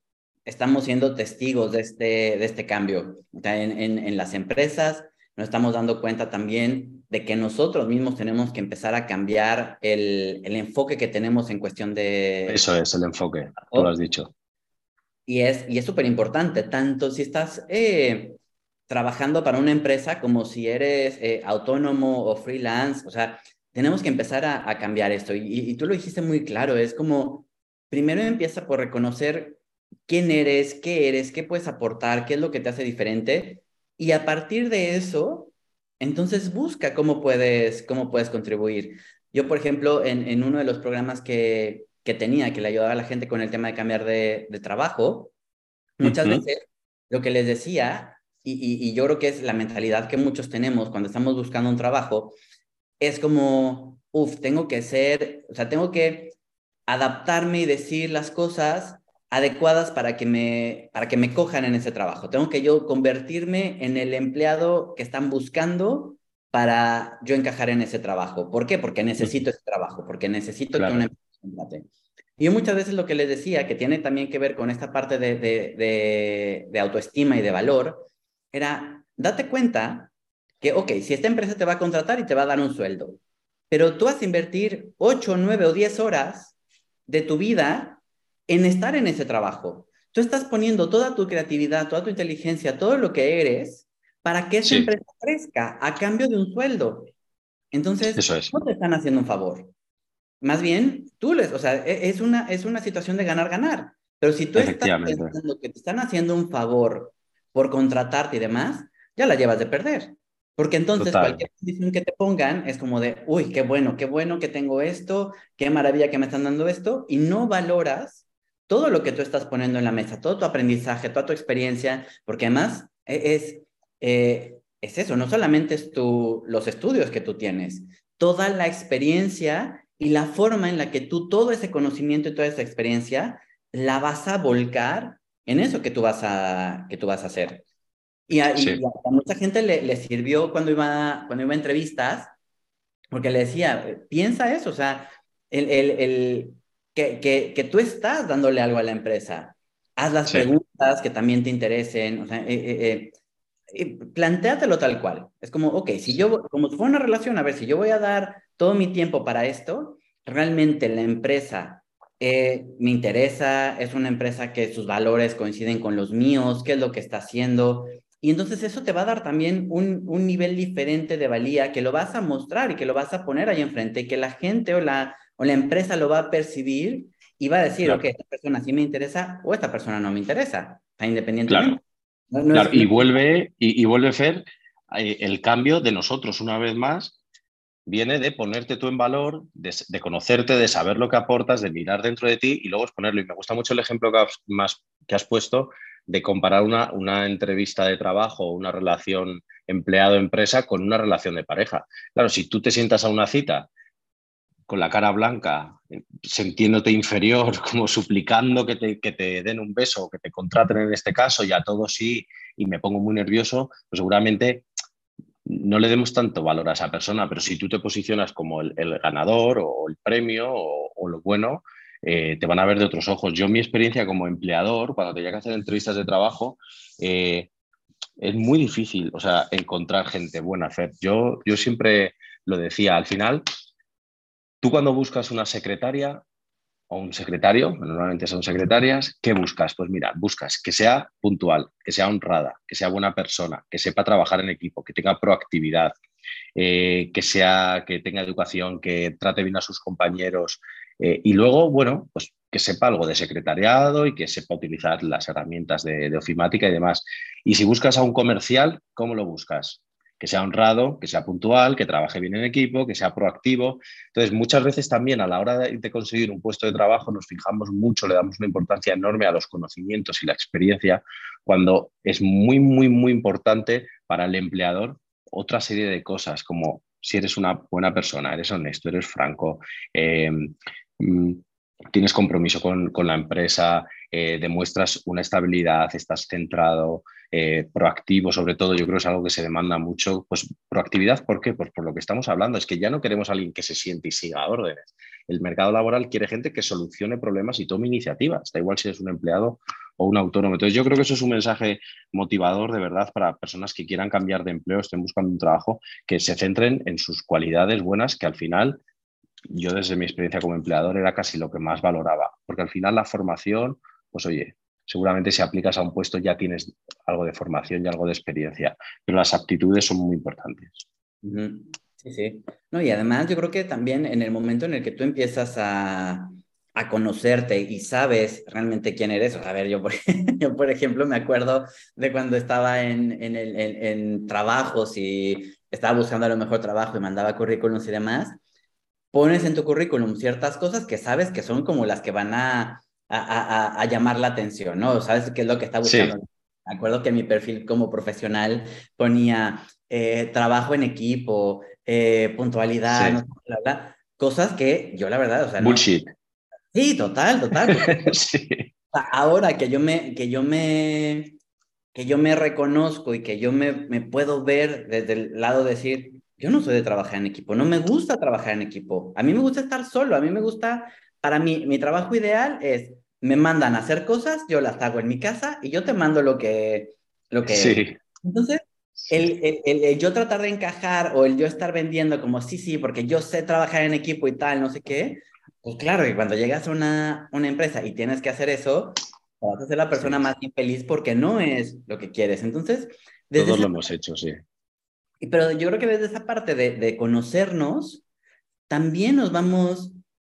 estamos siendo testigos de este, de este cambio. En, en, en las empresas nos estamos dando cuenta también de que nosotros mismos tenemos que empezar a cambiar el, el enfoque que tenemos en cuestión de... Eso es el enfoque, tú lo has dicho. Y es y súper importante, tanto si estás eh, trabajando para una empresa como si eres eh, autónomo o freelance, o sea, tenemos que empezar a, cambiar esto. Y, tú lo dijiste muy claro, es como, primero empieza por reconocer quién eres, qué eres, qué puedes aportar, qué es lo que te hace diferente. Y a partir de eso, entonces busca cómo puedes, cómo puedes contribuir. Yo, por ejemplo, en, uno de los programas que, que tenía, que le ayudaba a la gente con el tema de cambiar de, trabajo, muchas veces lo que les decía, y, y, yo creo que es la mentalidad que muchos tenemos cuando estamos buscando un trabajo, es como, uff, tengo que ser, o sea, tengo que adaptarme y decir las cosas adecuadas para que me para que me cojan en ese trabajo. Tengo que yo convertirme en el empleado que están buscando para yo encajar en ese trabajo. ¿Por qué? Porque necesito ese trabajo, porque necesito que una empresa Y yo muchas veces lo que les decía, que tiene también que ver con esta parte de, de, de autoestima y de valor, era, date cuenta que, ok, si esta empresa te va a contratar y te va a dar un sueldo, pero tú vas a invertir 8, 9 o 10 horas de tu vida en estar en ese trabajo. Tú estás poniendo toda tu creatividad, toda tu inteligencia, todo lo que eres para que esa empresa crezca a cambio de un sueldo. Entonces, no te están haciendo un favor. Más bien, tú les, o sea, e, es una, es una situación de ganar-ganar. Pero si tú estás pensando que te están haciendo un favor por contratarte y demás, ya la llevas de perder. Porque entonces cualquier condición que te pongan es como de, uy, qué bueno, qué bueno que tengo esto, qué maravilla que me están dando esto, y no valoras todo lo que tú estás poniendo en la mesa, todo tu aprendizaje, toda tu experiencia, porque además e, es, eh, es eso, no solamente es tu, los estudios que tú tienes, toda la experiencia y la forma en la que tú todo ese conocimiento y toda esa experiencia la vas a volcar en eso que tú vas a, que tú vas a hacer. Y a, mucha gente le, le, sirvió cuando iba, cuando iba a entrevistas, porque le decía, piensa eso, o sea, el, el, el que, que, que, tú estás dándole algo a la empresa. Haz las preguntas que también te interesen, o sea, eh, eh, eh, plantéatelo tal cual. Es como, ok, si yo, como fuera una relación, a ver, si yo voy a dar todo mi tiempo para esto, realmente la empresa me interesa, es una empresa que sus valores coinciden con los míos, qué es lo que está haciendo, y entonces eso te va a dar también un, un, nivel diferente de valía que lo vas a mostrar y que lo vas a poner ahí enfrente y que la gente o la, o la empresa lo va a percibir y va a decir, ok, esta persona sí me interesa o esta persona no me interesa, independientemente. Claro. y, vuelve, y, vuelve a ser eh, el cambio de nosotros una vez más viene de ponerte tú en valor, de, conocerte, de saber lo que aportas, de mirar dentro de ti y luego exponerlo. Y me gusta mucho el ejemplo que has, puesto de comparar una, una entrevista de trabajo o una relación empleado-empresa con una relación de pareja. Claro, si tú te sientas a una cita con la cara blanca, sintiéndote inferior, como suplicando que te, que te den un beso, que te contraten en este caso, y a todos sí, y me pongo muy nervioso, pues seguramente no le demos tanto valor a esa persona, pero si tú te posicionas como el, ganador o el premio o, lo bueno, eh, te van a ver de otros ojos. Yo mi experiencia como empleador, cuando tenía que hacer entrevistas de trabajo, eh, es muy difícil, o sea, encontrar gente buena. Hacer. Yo, yo siempre lo decía, al final, tú cuando buscas una secretaria, o un secretario, normalmente son secretarias, ¿qué buscas? Pues mira, buscas que sea puntual, que sea honrada, que sea buena persona, que sepa trabajar en equipo, que tenga proactividad, eh, que, sea, que tenga educación, que trate bien a sus compañeros eh, y luego, bueno, pues que sepa algo de secretariado y que sepa utilizar las herramientas de, de ofimática y demás. Y si buscas a un comercial, ¿cómo lo buscas? Que sea honrado, que sea puntual, que trabaje bien en equipo, que sea proactivo. Entonces, muchas veces también a la hora de, conseguir un puesto de trabajo nos fijamos mucho, le damos una importancia enorme a los conocimientos y la experiencia, cuando es muy, muy, muy importante para el empleador otra serie de cosas, como si eres una buena persona, eres honesto, eres franco, eh, mm, tienes compromiso con, la empresa, eh, demuestras una estabilidad, estás centrado, eh, proactivo, sobre todo, yo creo que es algo que se demanda mucho. Pues proactividad, ¿por qué? Pues por lo que estamos hablando, es que ya no queremos a alguien que se siente y siga órdenes. El mercado laboral quiere gente que solucione problemas y tome iniciativas, da igual si eres un empleado o un autónomo. Entonces yo creo que eso es un mensaje motivador de verdad para personas que quieran cambiar de empleo, estén buscando un trabajo, que se centren en sus cualidades buenas, que al final yo desde mi experiencia como empleador era casi lo que más valoraba, porque al final la formación, pues oye, seguramente si aplicas a un puesto ya tienes algo de formación y algo de experiencia, pero las aptitudes son muy importantes. Sí, sí. No, y además yo creo que también en el momento en el que tú empiezas a, a conocerte y sabes realmente quién eres. A ver, yo por, yo por ejemplo me acuerdo de cuando estaba en, en, el, en, trabajos y estaba buscando a lo mejor trabajo y mandaba currículums y demás. Pones en tu currículum ciertas cosas que sabes que son como las que van a a, llamar la atención, ¿no? ¿Sabes qué es lo que está buscando? Me acuerdo que mi perfil como profesional ponía eh, trabajo en equipo, eh, puntualidad, no bla, bla, cosas que yo la verdad, o sea, Bullshit. Sí, total, total. sí. Ahora que yo me, que yo me, que yo me reconozco y que yo me, me puedo ver desde el lado de decir, yo no soy de trabajar en equipo, no me gusta trabajar en equipo, a mí me gusta estar solo, a mí me gusta para mí, mi trabajo ideal es, me mandan a hacer cosas, yo las hago en mi casa y yo te mando lo que... Lo que sí. Entonces, el, el, el, yo tratar de encajar o el yo estar vendiendo como, sí, sí, porque yo sé trabajar en equipo y tal, no sé qué, pues claro, y cuando llegas a una, una empresa y tienes que hacer eso, vas a ser la persona más infeliz porque no es lo que quieres. Entonces, todos lo hemos hecho, sí. Pero yo creo que desde esa parte de, de conocernos, también nos vamos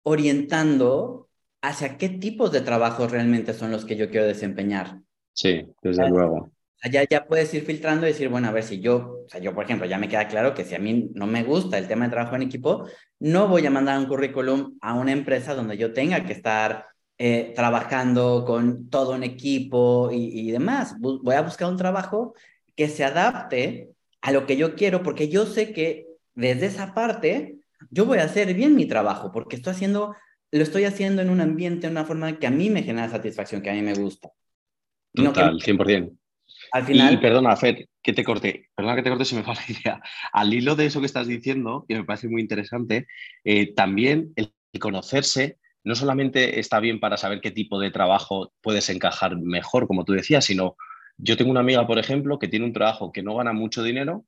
orientando hacia qué tipos de trabajos realmente son los que yo quiero desempeñar. Sí, desde luego. Ya, ya puedes ir filtrando y decir, bueno, a ver si yo, o sea, yo por ejemplo, ya me queda claro que si a mí no me gusta el tema de trabajo en equipo, no voy a mandar un currículum a una empresa donde yo tenga que estar eh, trabajando con todo un equipo y, y demás. Voy a buscar un trabajo que se adapte a lo que yo quiero, porque yo sé que desde esa parte yo voy a hacer bien mi trabajo porque estoy haciendo, lo estoy haciendo en un ambiente, en una forma que a mí me genera satisfacción, que a mí me gusta. Total, 100%. Al final... Y, perdona, Fer, que te corte, perdona que te corte si me falla la idea. Al hilo de eso que estás diciendo, que me parece muy interesante, eh, también el conocerse no solamente está bien para saber qué tipo de trabajo puedes encajar mejor, como tú decías, sino yo tengo una amiga, por ejemplo, que tiene un trabajo que no gana mucho dinero,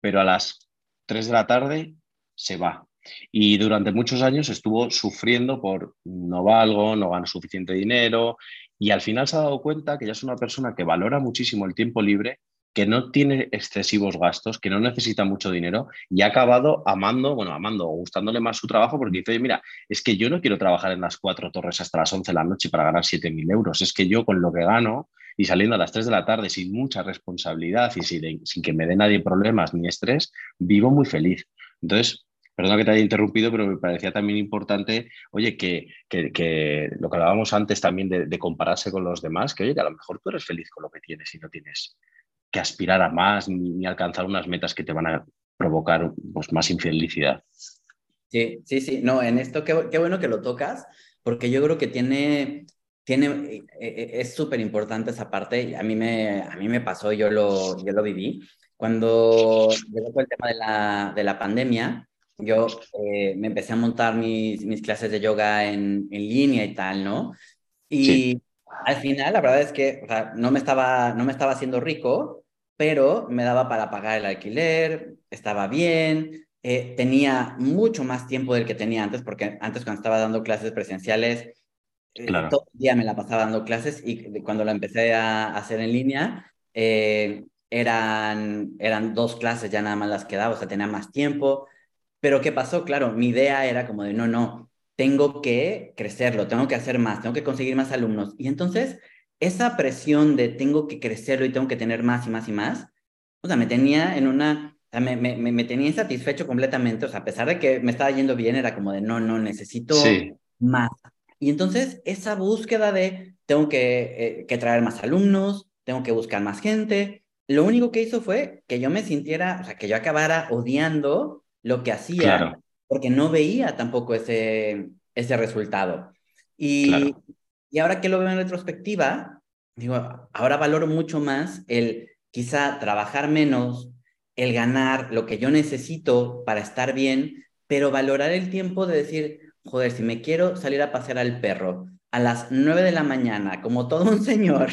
pero a las 3 de la tarde se va y durante muchos años estuvo sufriendo por no valgo, no gano suficiente dinero y al final se ha dado cuenta que ya es una persona que valora muchísimo el tiempo libre que no tiene excesivos gastos, que no necesita mucho dinero y ha acabado amando, bueno, amando o gustándole más su trabajo porque dice, mira, es que yo no quiero trabajar en las cuatro torres hasta las 11 de la noche para ganar 7.000 euros, es que yo con lo que gano y saliendo a las 3 de la tarde sin mucha responsabilidad y sin, sin que me dé nadie problemas ni estrés, vivo muy feliz. Entonces, Perdona que te haya interrumpido, pero me parecía también importante, oye, que, lo que hablábamos antes también de, compararse con los demás, que oye, que a lo mejor tú eres feliz con lo que tienes y no tienes que aspirar a más ni, alcanzar unas metas que te van a provocar pues, más infelicidad. Sí, sí, sí. No, en esto qué, bueno que lo tocas, porque yo creo que tiene, tiene, eh, eh, es súper importante esa parte. A mí me, a mí me pasó, yo lo, yo lo viví. Cuando llegó el tema de la, de la pandemia, yo eh, me empecé a montar mis, mis clases de yoga en, en, línea y tal, ¿no? Y al final, la verdad es que o sea, no, me estaba, no me estaba haciendo rico, pero me daba para pagar el alquiler, estaba bien, eh, tenía mucho más tiempo del que tenía antes, porque antes cuando estaba dando clases presenciales, eh, todo el día me la pasaba dando clases y cuando la empecé a hacer en línea, eran, eran dos clases ya nada más las que daba, o sea, tenía más tiempo. Pero ¿qué pasó? Claro, mi idea era como de, no, no, tengo que crecerlo, tengo que hacer más, tengo que conseguir más alumnos. Y entonces, esa presión de tengo que crecerlo y tengo que tener más y más y más, o sea, me tenía en una, o sea, me, me, me, tenía insatisfecho completamente, o sea, a pesar de que me estaba yendo bien, era como de, no, no, necesito más. Y entonces, esa búsqueda de, tengo que, eh, que traer más alumnos, tengo que buscar más gente, lo único que hizo fue que yo me sintiera, o sea, que yo acabara odiando lo que hacía, porque no veía tampoco ese, ese resultado. Y, y ahora que lo veo en retrospectiva, digo, ahora valoro mucho más el quizá trabajar menos, el ganar lo que yo necesito para estar bien, pero valorar el tiempo de decir, joder, si me quiero salir a pasear al perro a las nueve de la mañana, como todo un señor,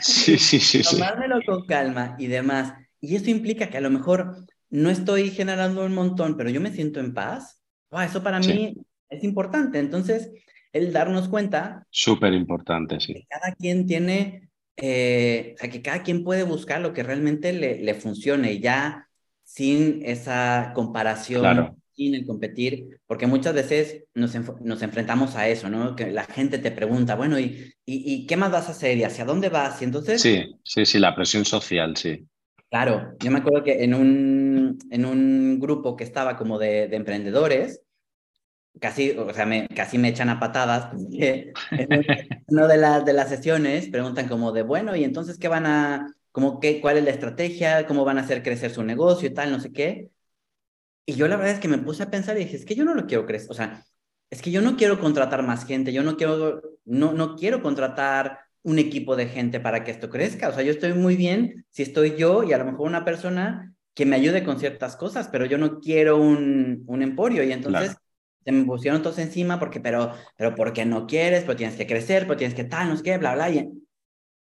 sí, sí, sí, tomármelo con calma y demás. Y eso implica que a lo mejor no estoy generando un montón, pero yo me siento en paz, eso para mí es importante. Entonces, el darnos cuenta. Súper importante, sí. Que cada quien tiene, eh, o sea, que cada quien puede buscar lo que realmente le, le funcione, ya sin esa comparación, sin el competir, porque muchas veces nos, nos, enfrentamos a eso, ¿no? Que la gente te pregunta, bueno, ¿y, y, ¿y qué más vas a hacer? ¿Y hacia dónde vas? Y entonces... Sí, sí, sí, la presión social, sí. Claro, yo me acuerdo que en un, en un grupo que estaba como de, de emprendedores, casi, o sea, me, casi me echan a patadas, porque en una de, las de las sesiones preguntan como de, bueno, y entonces, ¿qué van a, como qué, cuál es la estrategia, cómo van a hacer crecer su negocio y tal, no sé qué? Y yo la verdad es que me puse a pensar y dije, es que yo no lo quiero crecer, o sea, es que yo no quiero contratar más gente, yo no quiero, no, no quiero contratar un equipo de gente para que esto crezca. O sea, yo estoy muy bien si estoy yo y a lo mejor una persona que me ayude con ciertas cosas, pero yo no quiero un, un emporio y entonces se me pusieron todos encima porque, pero, pero porque no quieres, pero tienes que crecer, pero tienes que tal, no sé qué, bla, bla. Y,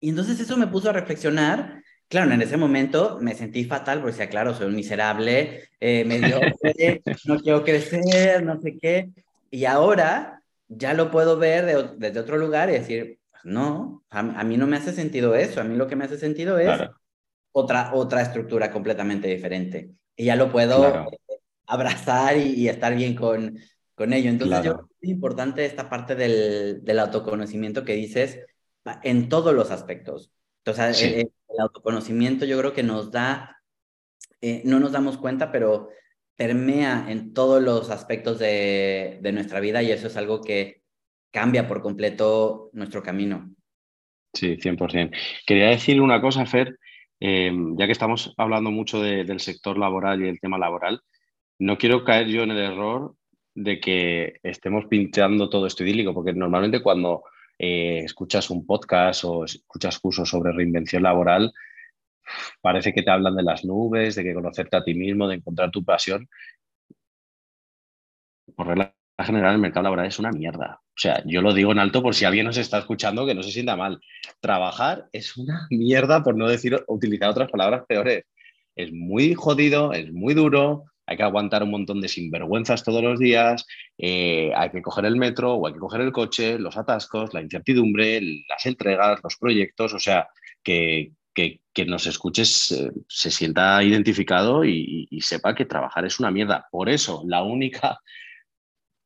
y entonces eso me puso a reflexionar. Claro, en ese momento me sentí fatal porque decía, claro, soy un miserable, eh, mediocre, no quiero crecer, no sé qué. Y ahora ya lo puedo ver desde otro lugar y decir, no, a, mí no me hace sentido eso, a mí lo que me hace sentido es otra, otra estructura completamente diferente. Y ya lo puedo abrazar y, estar bien con, con ello. Entonces yo creo que es importante esta parte del, del, autoconocimiento que dices en todos los aspectos. Entonces el, autoconocimiento yo creo que nos da, eh, no nos damos cuenta, pero permea en todos los aspectos de, de nuestra vida y eso es algo que cambia por completo nuestro camino. Sí, 100%. Quería decir una cosa, Fer, eh, ya que estamos hablando mucho del sector laboral y el tema laboral, no quiero caer yo en el error de que estemos pinchando todo esto idílico, porque normalmente cuando eh, escuchas un podcast o escuchas cursos sobre reinvención laboral, parece que te hablan de las nubes, de que conocerte a ti mismo, de encontrar tu pasión. Por regla general, el mercado laboral es una mierda. O sea, yo lo digo en alto por si alguien nos está escuchando que no se sienta mal. Trabajar es una mierda, por no decir, utilizar otras palabras peores. Es muy jodido, es muy duro, hay que aguantar un montón de sinvergüenzas todos los días, eh, hay que coger el metro o hay que coger el coche, los atascos, la incertidumbre, las entregas, los proyectos, o sea, que, que, nos escuches eh, se sienta identificado y, sepa que trabajar es una mierda. Por eso, la única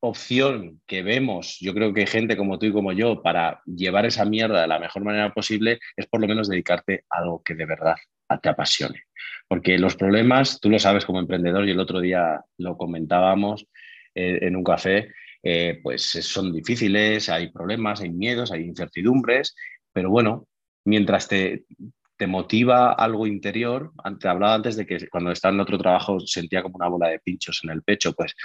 opción que vemos, yo creo que gente como tú y como yo, para llevar esa mierda de la mejor manera posible, es por lo menos dedicarte a algo que de verdad te apasione. Porque los problemas, tú lo sabes como emprendedor y el otro día lo comentábamos eh, en un café, eh, pues son difíciles, hay problemas, hay miedos, hay incertidumbres, pero bueno, mientras te, te motiva algo interior, te hablaba antes de que cuando estaba en otro trabajo sentía como una bola de pinchos en el pecho, pues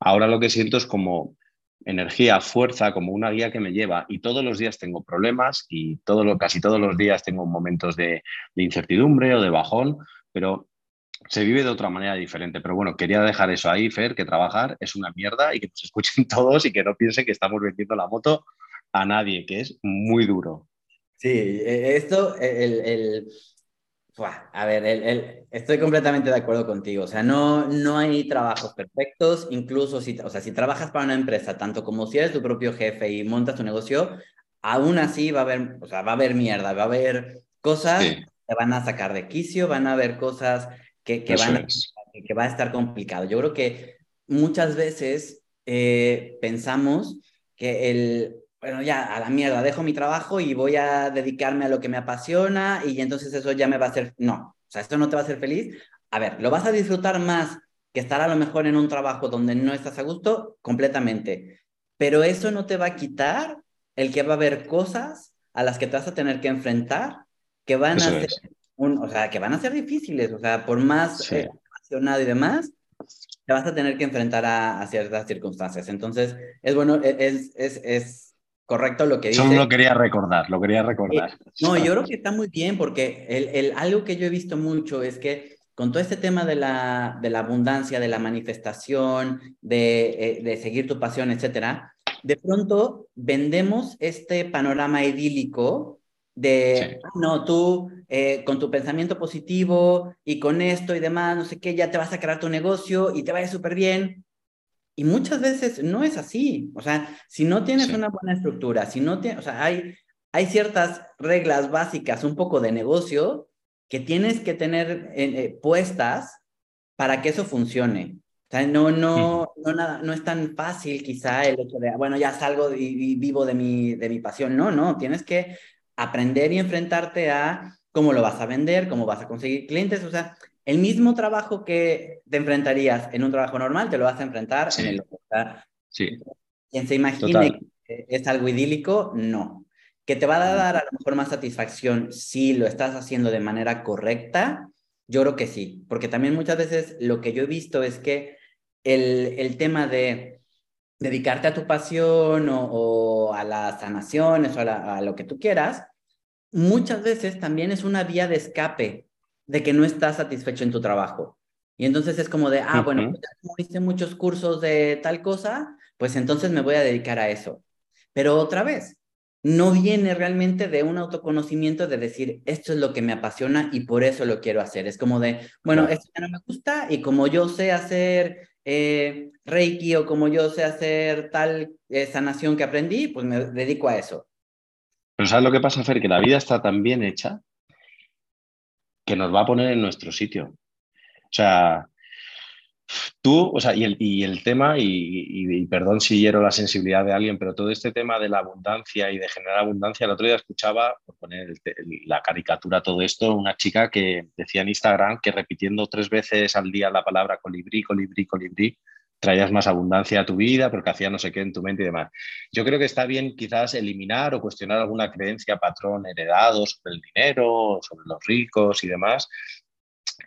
ahora lo que siento es como energía, fuerza, como una guía que me lleva y todos los días tengo problemas y todo lo, casi todos los días tengo momentos de, incertidumbre o de bajón, pero se vive de otra manera diferente. Pero bueno, quería dejar eso ahí, Fer, que trabajar es una mierda y que nos escuchen todos y que no piensen que estamos vendiendo la moto a nadie, que es muy duro. Sí, e, esto, el, el a ver, el, estoy completamente de acuerdo contigo. O sea, no, no hay trabajos perfectos, incluso si, o sea, si trabajas para una empresa, tanto como si eres tu propio jefe y montas tu negocio, aún así va a haber, o sea, va a haber mierda, va a haber cosas que te van a sacar de quicio, van a haber cosas que, que van a, que va a estar complicado. Yo creo que muchas veces eh, pensamos que el, bueno, ya a la mierda, dejo mi trabajo y voy a dedicarme a lo que me apasiona y entonces eso ya me va a hacer, no, o sea, esto no te va a hacer feliz. A ver, ¿lo vas a disfrutar más que estar a lo mejor en un trabajo donde no estás a gusto? Completamente. Pero eso no te va a quitar el que va a haber cosas a las que te vas a tener que enfrentar que van a ser, un, o sea, que van a ser difíciles, o sea, por más eh, apasionado y demás, te vas a tener que enfrentar a, a, ciertas circunstancias. Entonces, es bueno, e, es, es, es correcto lo que dice. Solo lo quería recordar, lo quería recordar. no, yo creo que está muy bien porque el, el, algo que yo he visto mucho es que con todo este tema de la, de la abundancia, de la manifestación, de, eh, de seguir tu pasión, etcétera, de pronto vendemos este panorama idílico de, ah, no, tú eh, con tu pensamiento positivo y con esto y demás, no sé qué, ya te vas a crear tu negocio y te vaya súper bien. Y muchas veces no es así. O sea, si no tienes una buena estructura, si no tienes, o sea, hay, hay ciertas reglas básicas, un poco de negocio, que tienes que tener eh, puestas para que eso funcione. O sea, no, no, no, nada, no es tan fácil quizá el hecho de, bueno, ya salgo y, vivo de mi, de mi pasión. No, no, tienes que aprender y enfrentarte a cómo lo vas a vender, cómo vas a conseguir clientes. O sea, el mismo trabajo que te enfrentarías en un trabajo normal, te lo vas a enfrentar en el otro. Sí. Quien se imagine que es algo idílico, no. Que te va a dar a lo mejor más satisfacción si lo estás haciendo de manera correcta, yo creo que sí, porque también muchas veces lo que yo he visto es que el, el tema de dedicarte a tu pasión o, a las sanaciones o a, a, lo que tú quieras, muchas veces también es una vía de escape de que no estás satisfecho en tu trabajo. Y entonces es como de, ah, bueno, pues como hice muchos cursos de tal cosa, pues entonces me voy a dedicar a eso. Pero otra vez, no viene realmente de un autoconocimiento de decir, esto es lo que me apasiona y por eso lo quiero hacer. Es como de, bueno, esto ya no me gusta y como yo sé hacer eh, Reiki o como yo sé hacer tal eh, sanación que aprendí, pues me dedico a eso. Pero ¿sabes lo que pasa, Fer? Que la vida está tan bien hecha que nos va a poner en nuestro sitio. O sea, tú, o sea, y el, y el tema, y, perdón si hiero la sensibilidad de alguien, pero todo este tema de la abundancia y de generar abundancia, el otro día escuchaba, por poner la caricatura, todo esto, una chica que decía en Instagram que repitiendo tres veces al día la palabra colibrí, colibrí, colibrí, traías más abundancia a tu vida, porque hacía no sé qué en tu mente y demás. Yo creo que está bien quizás eliminar o cuestionar alguna creencia patrón heredado sobre el dinero, sobre los ricos y demás.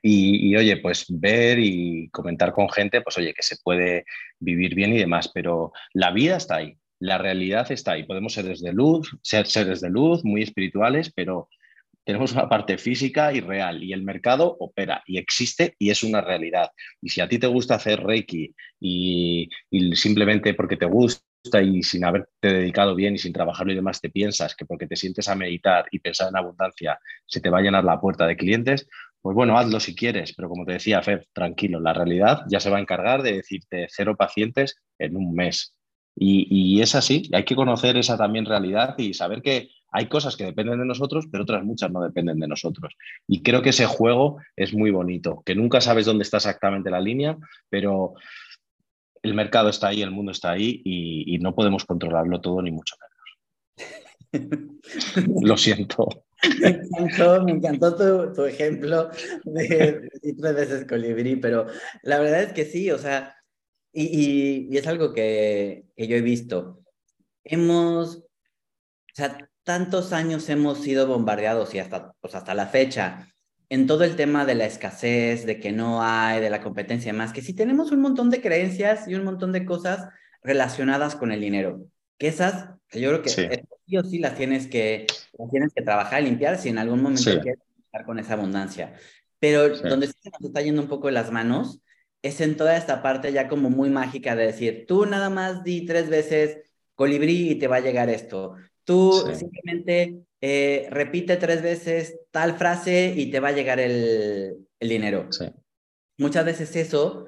Y, oye, pues ver y comentar con gente, pues oye, que se puede vivir bien y demás, pero la vida está ahí, la realidad está ahí. Podemos ser desde luz, ser seres de luz, muy espirituales, pero tenemos una parte física y real y el mercado opera y existe y es una realidad. Y si a ti te gusta hacer Reiki y, simplemente porque te gusta y sin haberte dedicado bien y sin trabajarlo y demás te piensas que porque te sientes a meditar y pensar en abundancia se te va a llenar la puerta de clientes, pues bueno, hazlo si quieres, pero como te decía, Fer, tranquilo, la realidad ya se va a encargar de decirte cero pacientes en un mes. Y, y es así, hay que conocer esa también realidad y saber que hay cosas que dependen de nosotros, pero otras muchas no dependen de nosotros. Y creo que ese juego es muy bonito, que nunca sabes dónde está exactamente la línea, pero el mercado está ahí, el mundo está ahí y, no podemos controlarlo todo, ni mucho menos. Lo siento. Me encantó, tu, ejemplo de, tres veces colibrí, pero la verdad es que sí, o sea, y, es algo que, que, yo he visto. Hemos, o sea, tantos años hemos sido bombardeados y hasta, pues hasta la fecha en todo el tema de la escasez, de que no hay, de la competencia y más, que sí tenemos un montón de creencias y un montón de cosas relacionadas con el dinero, que esas, yo creo que sí, sí o sí las tienes que, las tienes que trabajar y limpiar si en algún momento quieres estar con esa abundancia. Pero donde sí se nos está yendo un poco de las manos es en toda esta parte ya como muy mágica de decir, tú nada más di tres veces colibrí y te va a llegar esto. Tú simplemente eh, repite tres veces tal frase y te va a llegar el, dinero. Muchas veces eso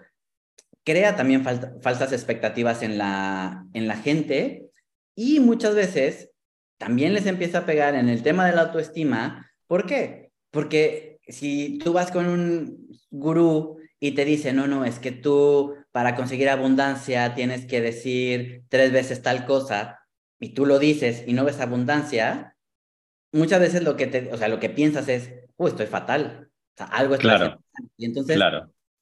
crea también falsas expectativas en la, en la gente y muchas veces también les empieza a pegar en el tema de la autoestima. ¿Por qué? Porque si tú vas con un gurú y te dice, no, no, es que tú para conseguir abundancia tienes que decir tres veces tal cosa, y tú lo dices y no ves abundancia, muchas veces lo que, te, o sea, lo que piensas es, oh, estoy fatal. O sea, algo está claro. Y entonces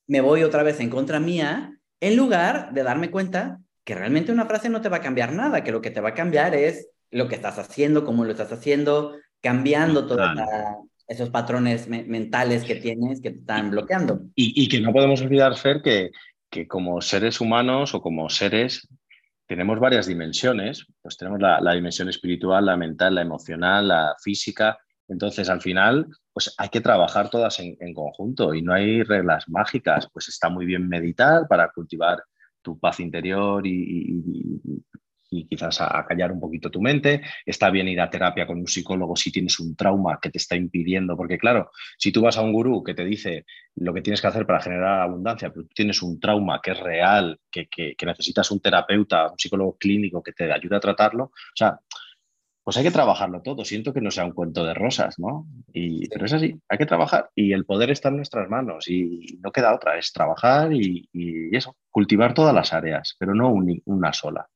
me voy otra vez en contra mía, en lugar de darme cuenta que realmente una frase no te va a cambiar nada, que lo que te va a cambiar es lo que estás haciendo, cómo lo estás haciendo, cambiando todos esos patrones mentales que tienes que te están bloqueando. Y, y que no podemos olvidar, Fer, que, que como seres humanos o como seres tenemos varias dimensiones, pues tenemos la, dimensión espiritual, la mental, la emocional, la física. Entonces, al final, pues hay que trabajar todas en, conjunto y no hay reglas mágicas. Pues está muy bien meditar para cultivar tu paz interior y, y quizás a, callar un poquito tu mente. Está bien ir a terapia con un psicólogo si tienes un trauma que te está impidiendo, porque claro, si tú vas a un gurú que te dice lo que tienes que hacer para generar abundancia, pero tú tienes un trauma que es real, que, que, necesitas un terapeuta, un psicólogo clínico que te ayude a tratarlo, o sea, pues hay que trabajarlo todo. Siento que no sea un cuento de rosas, ¿no? Y, pero es así, hay que trabajar y el poder está en nuestras manos y no queda otra, es trabajar y, y eso, cultivar todas las áreas, pero no una sola.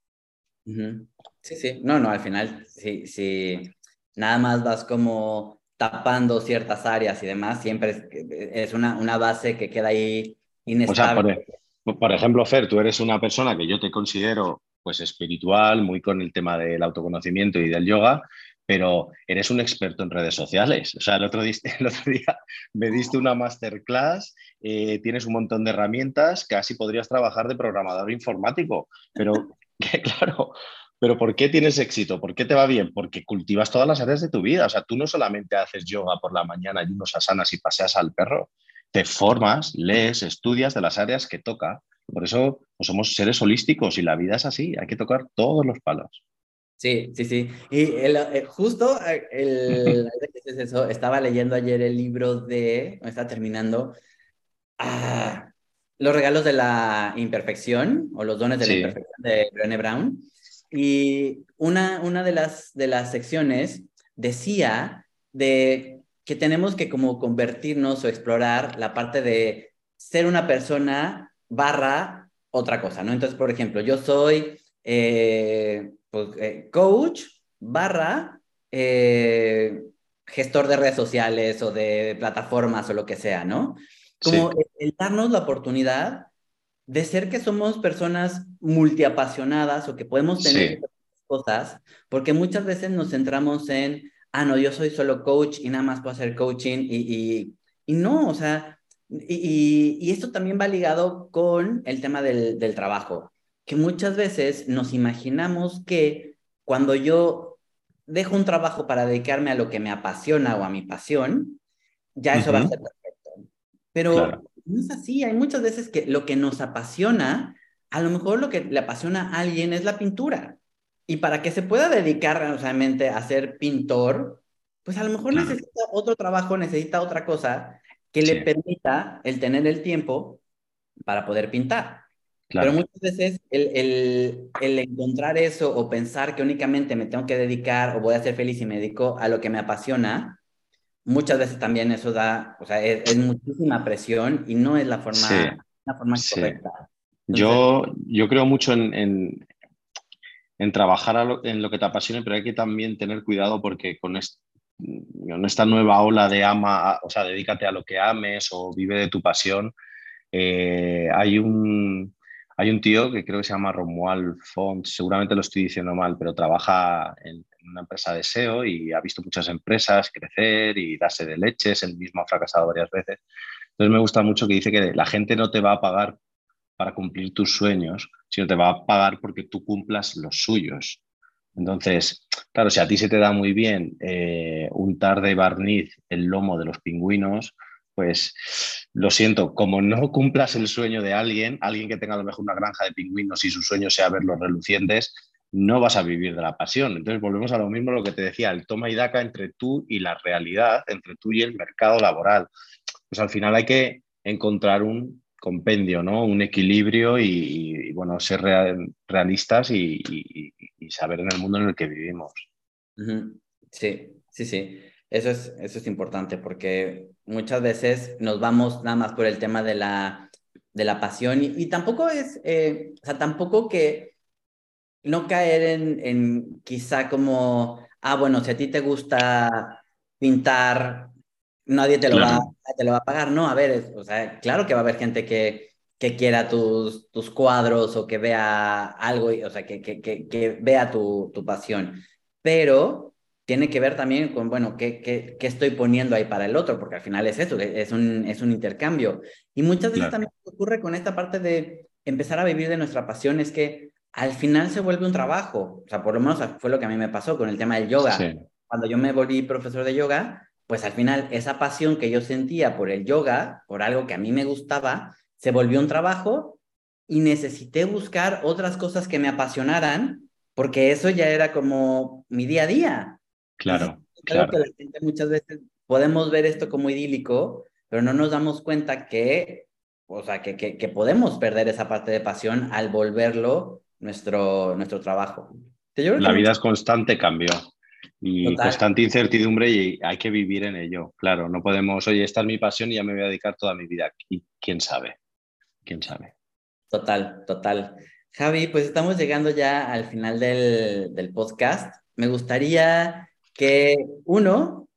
Sí, sí, no, no, al final, sí, sí, nada más vas como tapando ciertas áreas y demás, siempre es, una, una base que queda ahí inestable. por, ejemplo, Fer, tú eres una persona que yo te considero pues espiritual, muy con el tema del autoconocimiento y del yoga, pero eres un experto en redes sociales. O sea, el otro, día, el otro día me diste una masterclass, eh, tienes un montón de herramientas, casi podrías trabajar de programador informático, pero que claro, pero ¿por qué tienes éxito? ¿Por qué te va bien? Porque cultivas todas las áreas de tu vida. O sea, tú no solamente haces yoga por la mañana y unos asanas y paseas al perro, te formas, lees, estudias de las áreas que toca. Por eso pues somos seres holísticos y la vida es así, hay que tocar todos los palos. Sí, sí, sí. Y el, eh, justo eh, eso, estaba leyendo ayer el libro de, está terminando, ah, los regalos de la imperfección o los dones de la imperfección de Brené Brown. Y una, una de, las, de las secciones decía de que tenemos que como convertirnos o explorar la parte de ser una persona barra otra cosa, ¿no? Entonces, por ejemplo, yo soy eh, pues, eh, coach barra eh, gestor de redes sociales o de plataformas o lo que sea, ¿no? Como el, darnos la oportunidad de ser que somos personas multiapasionadas o que podemos tener cosas, porque muchas veces nos centramos en, ah, no, yo soy solo coach y nada más puedo hacer coaching y, y, no, o sea, y, y, esto también va ligado con el tema del, del trabajo, que muchas veces nos imaginamos que cuando yo dejo un trabajo para dedicarme a lo que me apasiona o a mi pasión, ya eso va a ser pero no es así, hay muchas veces que lo que nos apasiona, a lo mejor lo que le apasiona a alguien es la pintura. Y para que se pueda dedicar realmente a ser pintor, pues a lo mejor necesita otro trabajo, necesita otra cosa que le permita el tener el tiempo para poder pintar. Pero muchas veces el, el, el, encontrar eso o pensar que únicamente me tengo que dedicar o voy a ser feliz y me dedico a lo que me apasiona, muchas veces también eso da, o sea, es, muchísima presión y no es la forma, la forma correcta. yo, yo creo mucho en, en, en trabajar en lo que te apasione, pero hay que también tener cuidado porque con, con esta nueva ola de ama, o sea, dedícate a lo que ames o vive de tu pasión, eh, hay un hay un tío que creo que se llama Romuald Font, seguramente lo estoy diciendo mal, pero trabaja en, una empresa de SEO y ha visto muchas empresas crecer y darse de leches, él mismo ha fracasado varias veces. Entonces me gusta mucho que dice que la gente no te va a pagar para cumplir tus sueños, sino te va a pagar porque tú cumplas los suyos. Entonces, claro, si a ti se te da muy bien eh, untar de barniz el lomo de los pingüinos, pues lo siento, como no cumplas el sueño de alguien, alguien que tenga a lo mejor una granja de pingüinos y su sueño sea verlos relucientes, no vas a vivir de la pasión. Entonces volvemos a lo mismo, lo que te decía, el toma y daca entre tú y la realidad, entre tú y el mercado laboral. Pues al final hay que encontrar un compendio, ¿no? Un equilibrio y, bueno, ser realistas y, saber en el mundo en el que vivimos. Sí, sí, sí. Eso es, eso es importante porque muchas veces nos vamos nada más por el tema de la, de la pasión y, tampoco es, eh, o sea, tampoco que no caer en, en quizá como, ah, bueno, si a ti te gusta pintar, nadie te lo, va, te lo va a pagar. No, a ver, o sea, claro que va a haber gente que, que quiera tus, tus cuadros o que vea algo, o sea, que, que, que, que vea tu, tu pasión. Pero tiene que ver también con, bueno, ¿qué, qué, qué estoy poniendo ahí para el otro? Porque al final es eso, es un, es un intercambio. Y muchas veces también ocurre con esta parte de empezar a vivir de nuestra pasión, es que al final se vuelve un trabajo. O sea, por lo menos fue lo que a mí me pasó con el tema del yoga. Cuando yo me volví profesor de yoga, pues al final esa pasión que yo sentía por el yoga, por algo que a mí me gustaba, se volvió un trabajo y necesité buscar otras cosas que me apasionaran, porque eso ya era como mi día a día. Claro, claro. Que la gente muchas veces podemos ver esto como idílico, pero no nos damos cuenta que, o sea, que, que, podemos perder esa parte de pasión al volverlo nuestro, nuestro trabajo. La vida es constante cambio y constante incertidumbre y hay que vivir en ello. Claro, no podemos, oye, esta es mi pasión y ya me voy a dedicar toda mi vida. Y quién sabe, quién sabe. Total, total. Javi, pues estamos llegando ya al final del, del podcast. Me gustaría que uno,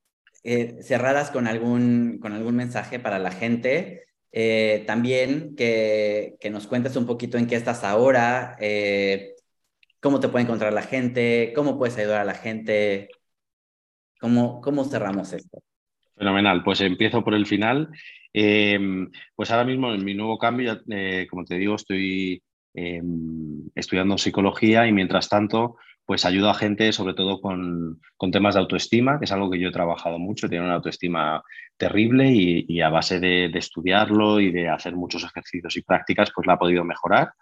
eh, cerraras con algún, con algún mensaje para la gente. Eh, también que, que, nos cuentes un poquito en qué estás ahora, eh, cómo te puede encontrar la gente, cómo puedes ayudar a la gente, cómo, cómo cerramos esto. Fenomenal, pues empiezo por el final. Em, pues ahora mismo en mi nuevo cambio, como te digo, estoy em, estudiando psicología y mientras tanto pues ayudo a gente sobre todo con, temas de autoestima, que es algo que yo he trabajado mucho, tiene una autoestima terrible y, a base de, estudiarlo y de hacer muchos ejercicios y prácticas, pues la ha podido mejorar.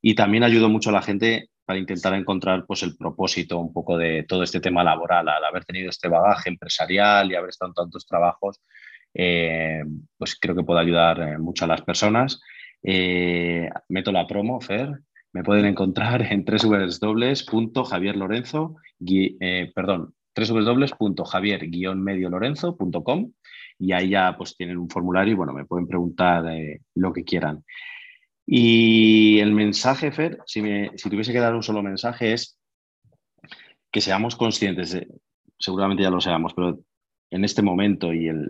Y también ayudo mucho a la gente para intentar encontrar pues, el propósito un poco de todo este tema laboral, al haber tenido este bagaje empresarial y haber estado en tantos trabajos, eh, pues creo que puedo ayudar eh, mucho a las personas. Eh, meto la promo, Fer, me pueden encontrar en www.javierlorenzo, eh, perdón, www.javier-mediolorenzo.com y ahí ya pues tienen un formulario y bueno, me pueden preguntar eh, lo que quieran. Y el mensaje, Fer, si, si tuviese que dar un solo mensaje es que seamos conscientes, seguramente ya lo seamos, pero en este momento y, el,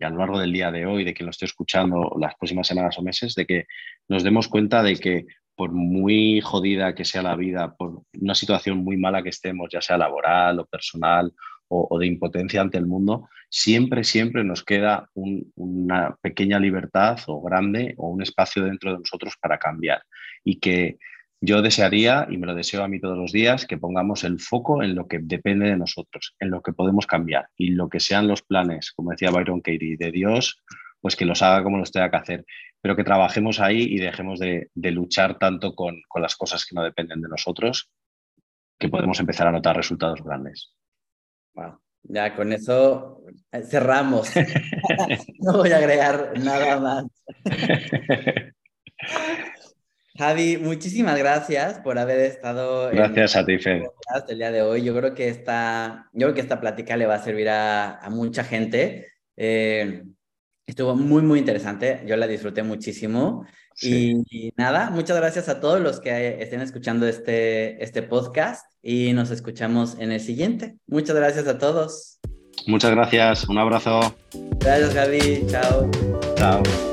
a lo largo del día de hoy, de que lo esté escuchando las próximas semanas o meses, de que nos demos cuenta de que por muy jodida que sea la vida, por una situación muy mala que estemos, ya sea laboral o personal o, de impotencia ante el mundo, siempre, siempre nos queda una pequeña libertad o grande o un espacio dentro de nosotros para cambiar. Y que yo desearía, y me lo deseo a mí todos los días, que pongamos el foco en lo que depende de nosotros, en lo que podemos cambiar y lo que sean los planes, como decía Byron Katie, de Dios, pues que los haga como los tenga que hacer pero que trabajemos ahí y dejemos de, luchar tanto con, las cosas que no dependen de nosotros, que podemos empezar a notar resultados grandes. Ya con eso eh, cerramos. no voy a agregar nada más. Javi, muchísimas gracias por haber estado gracias a ti, el día de hoy. Yo creo que esta, yo creo que esta plática le va a servir a, mucha gente. Eh, estuvo muy, muy interesante. Yo la disfruté muchísimo. Y, nada, muchas gracias a todos los que estén escuchando este, este podcast y nos escuchamos en el siguiente. Muchas gracias a todos. Muchas gracias. Un abrazo. Gracias, Javi. Chao. Chao.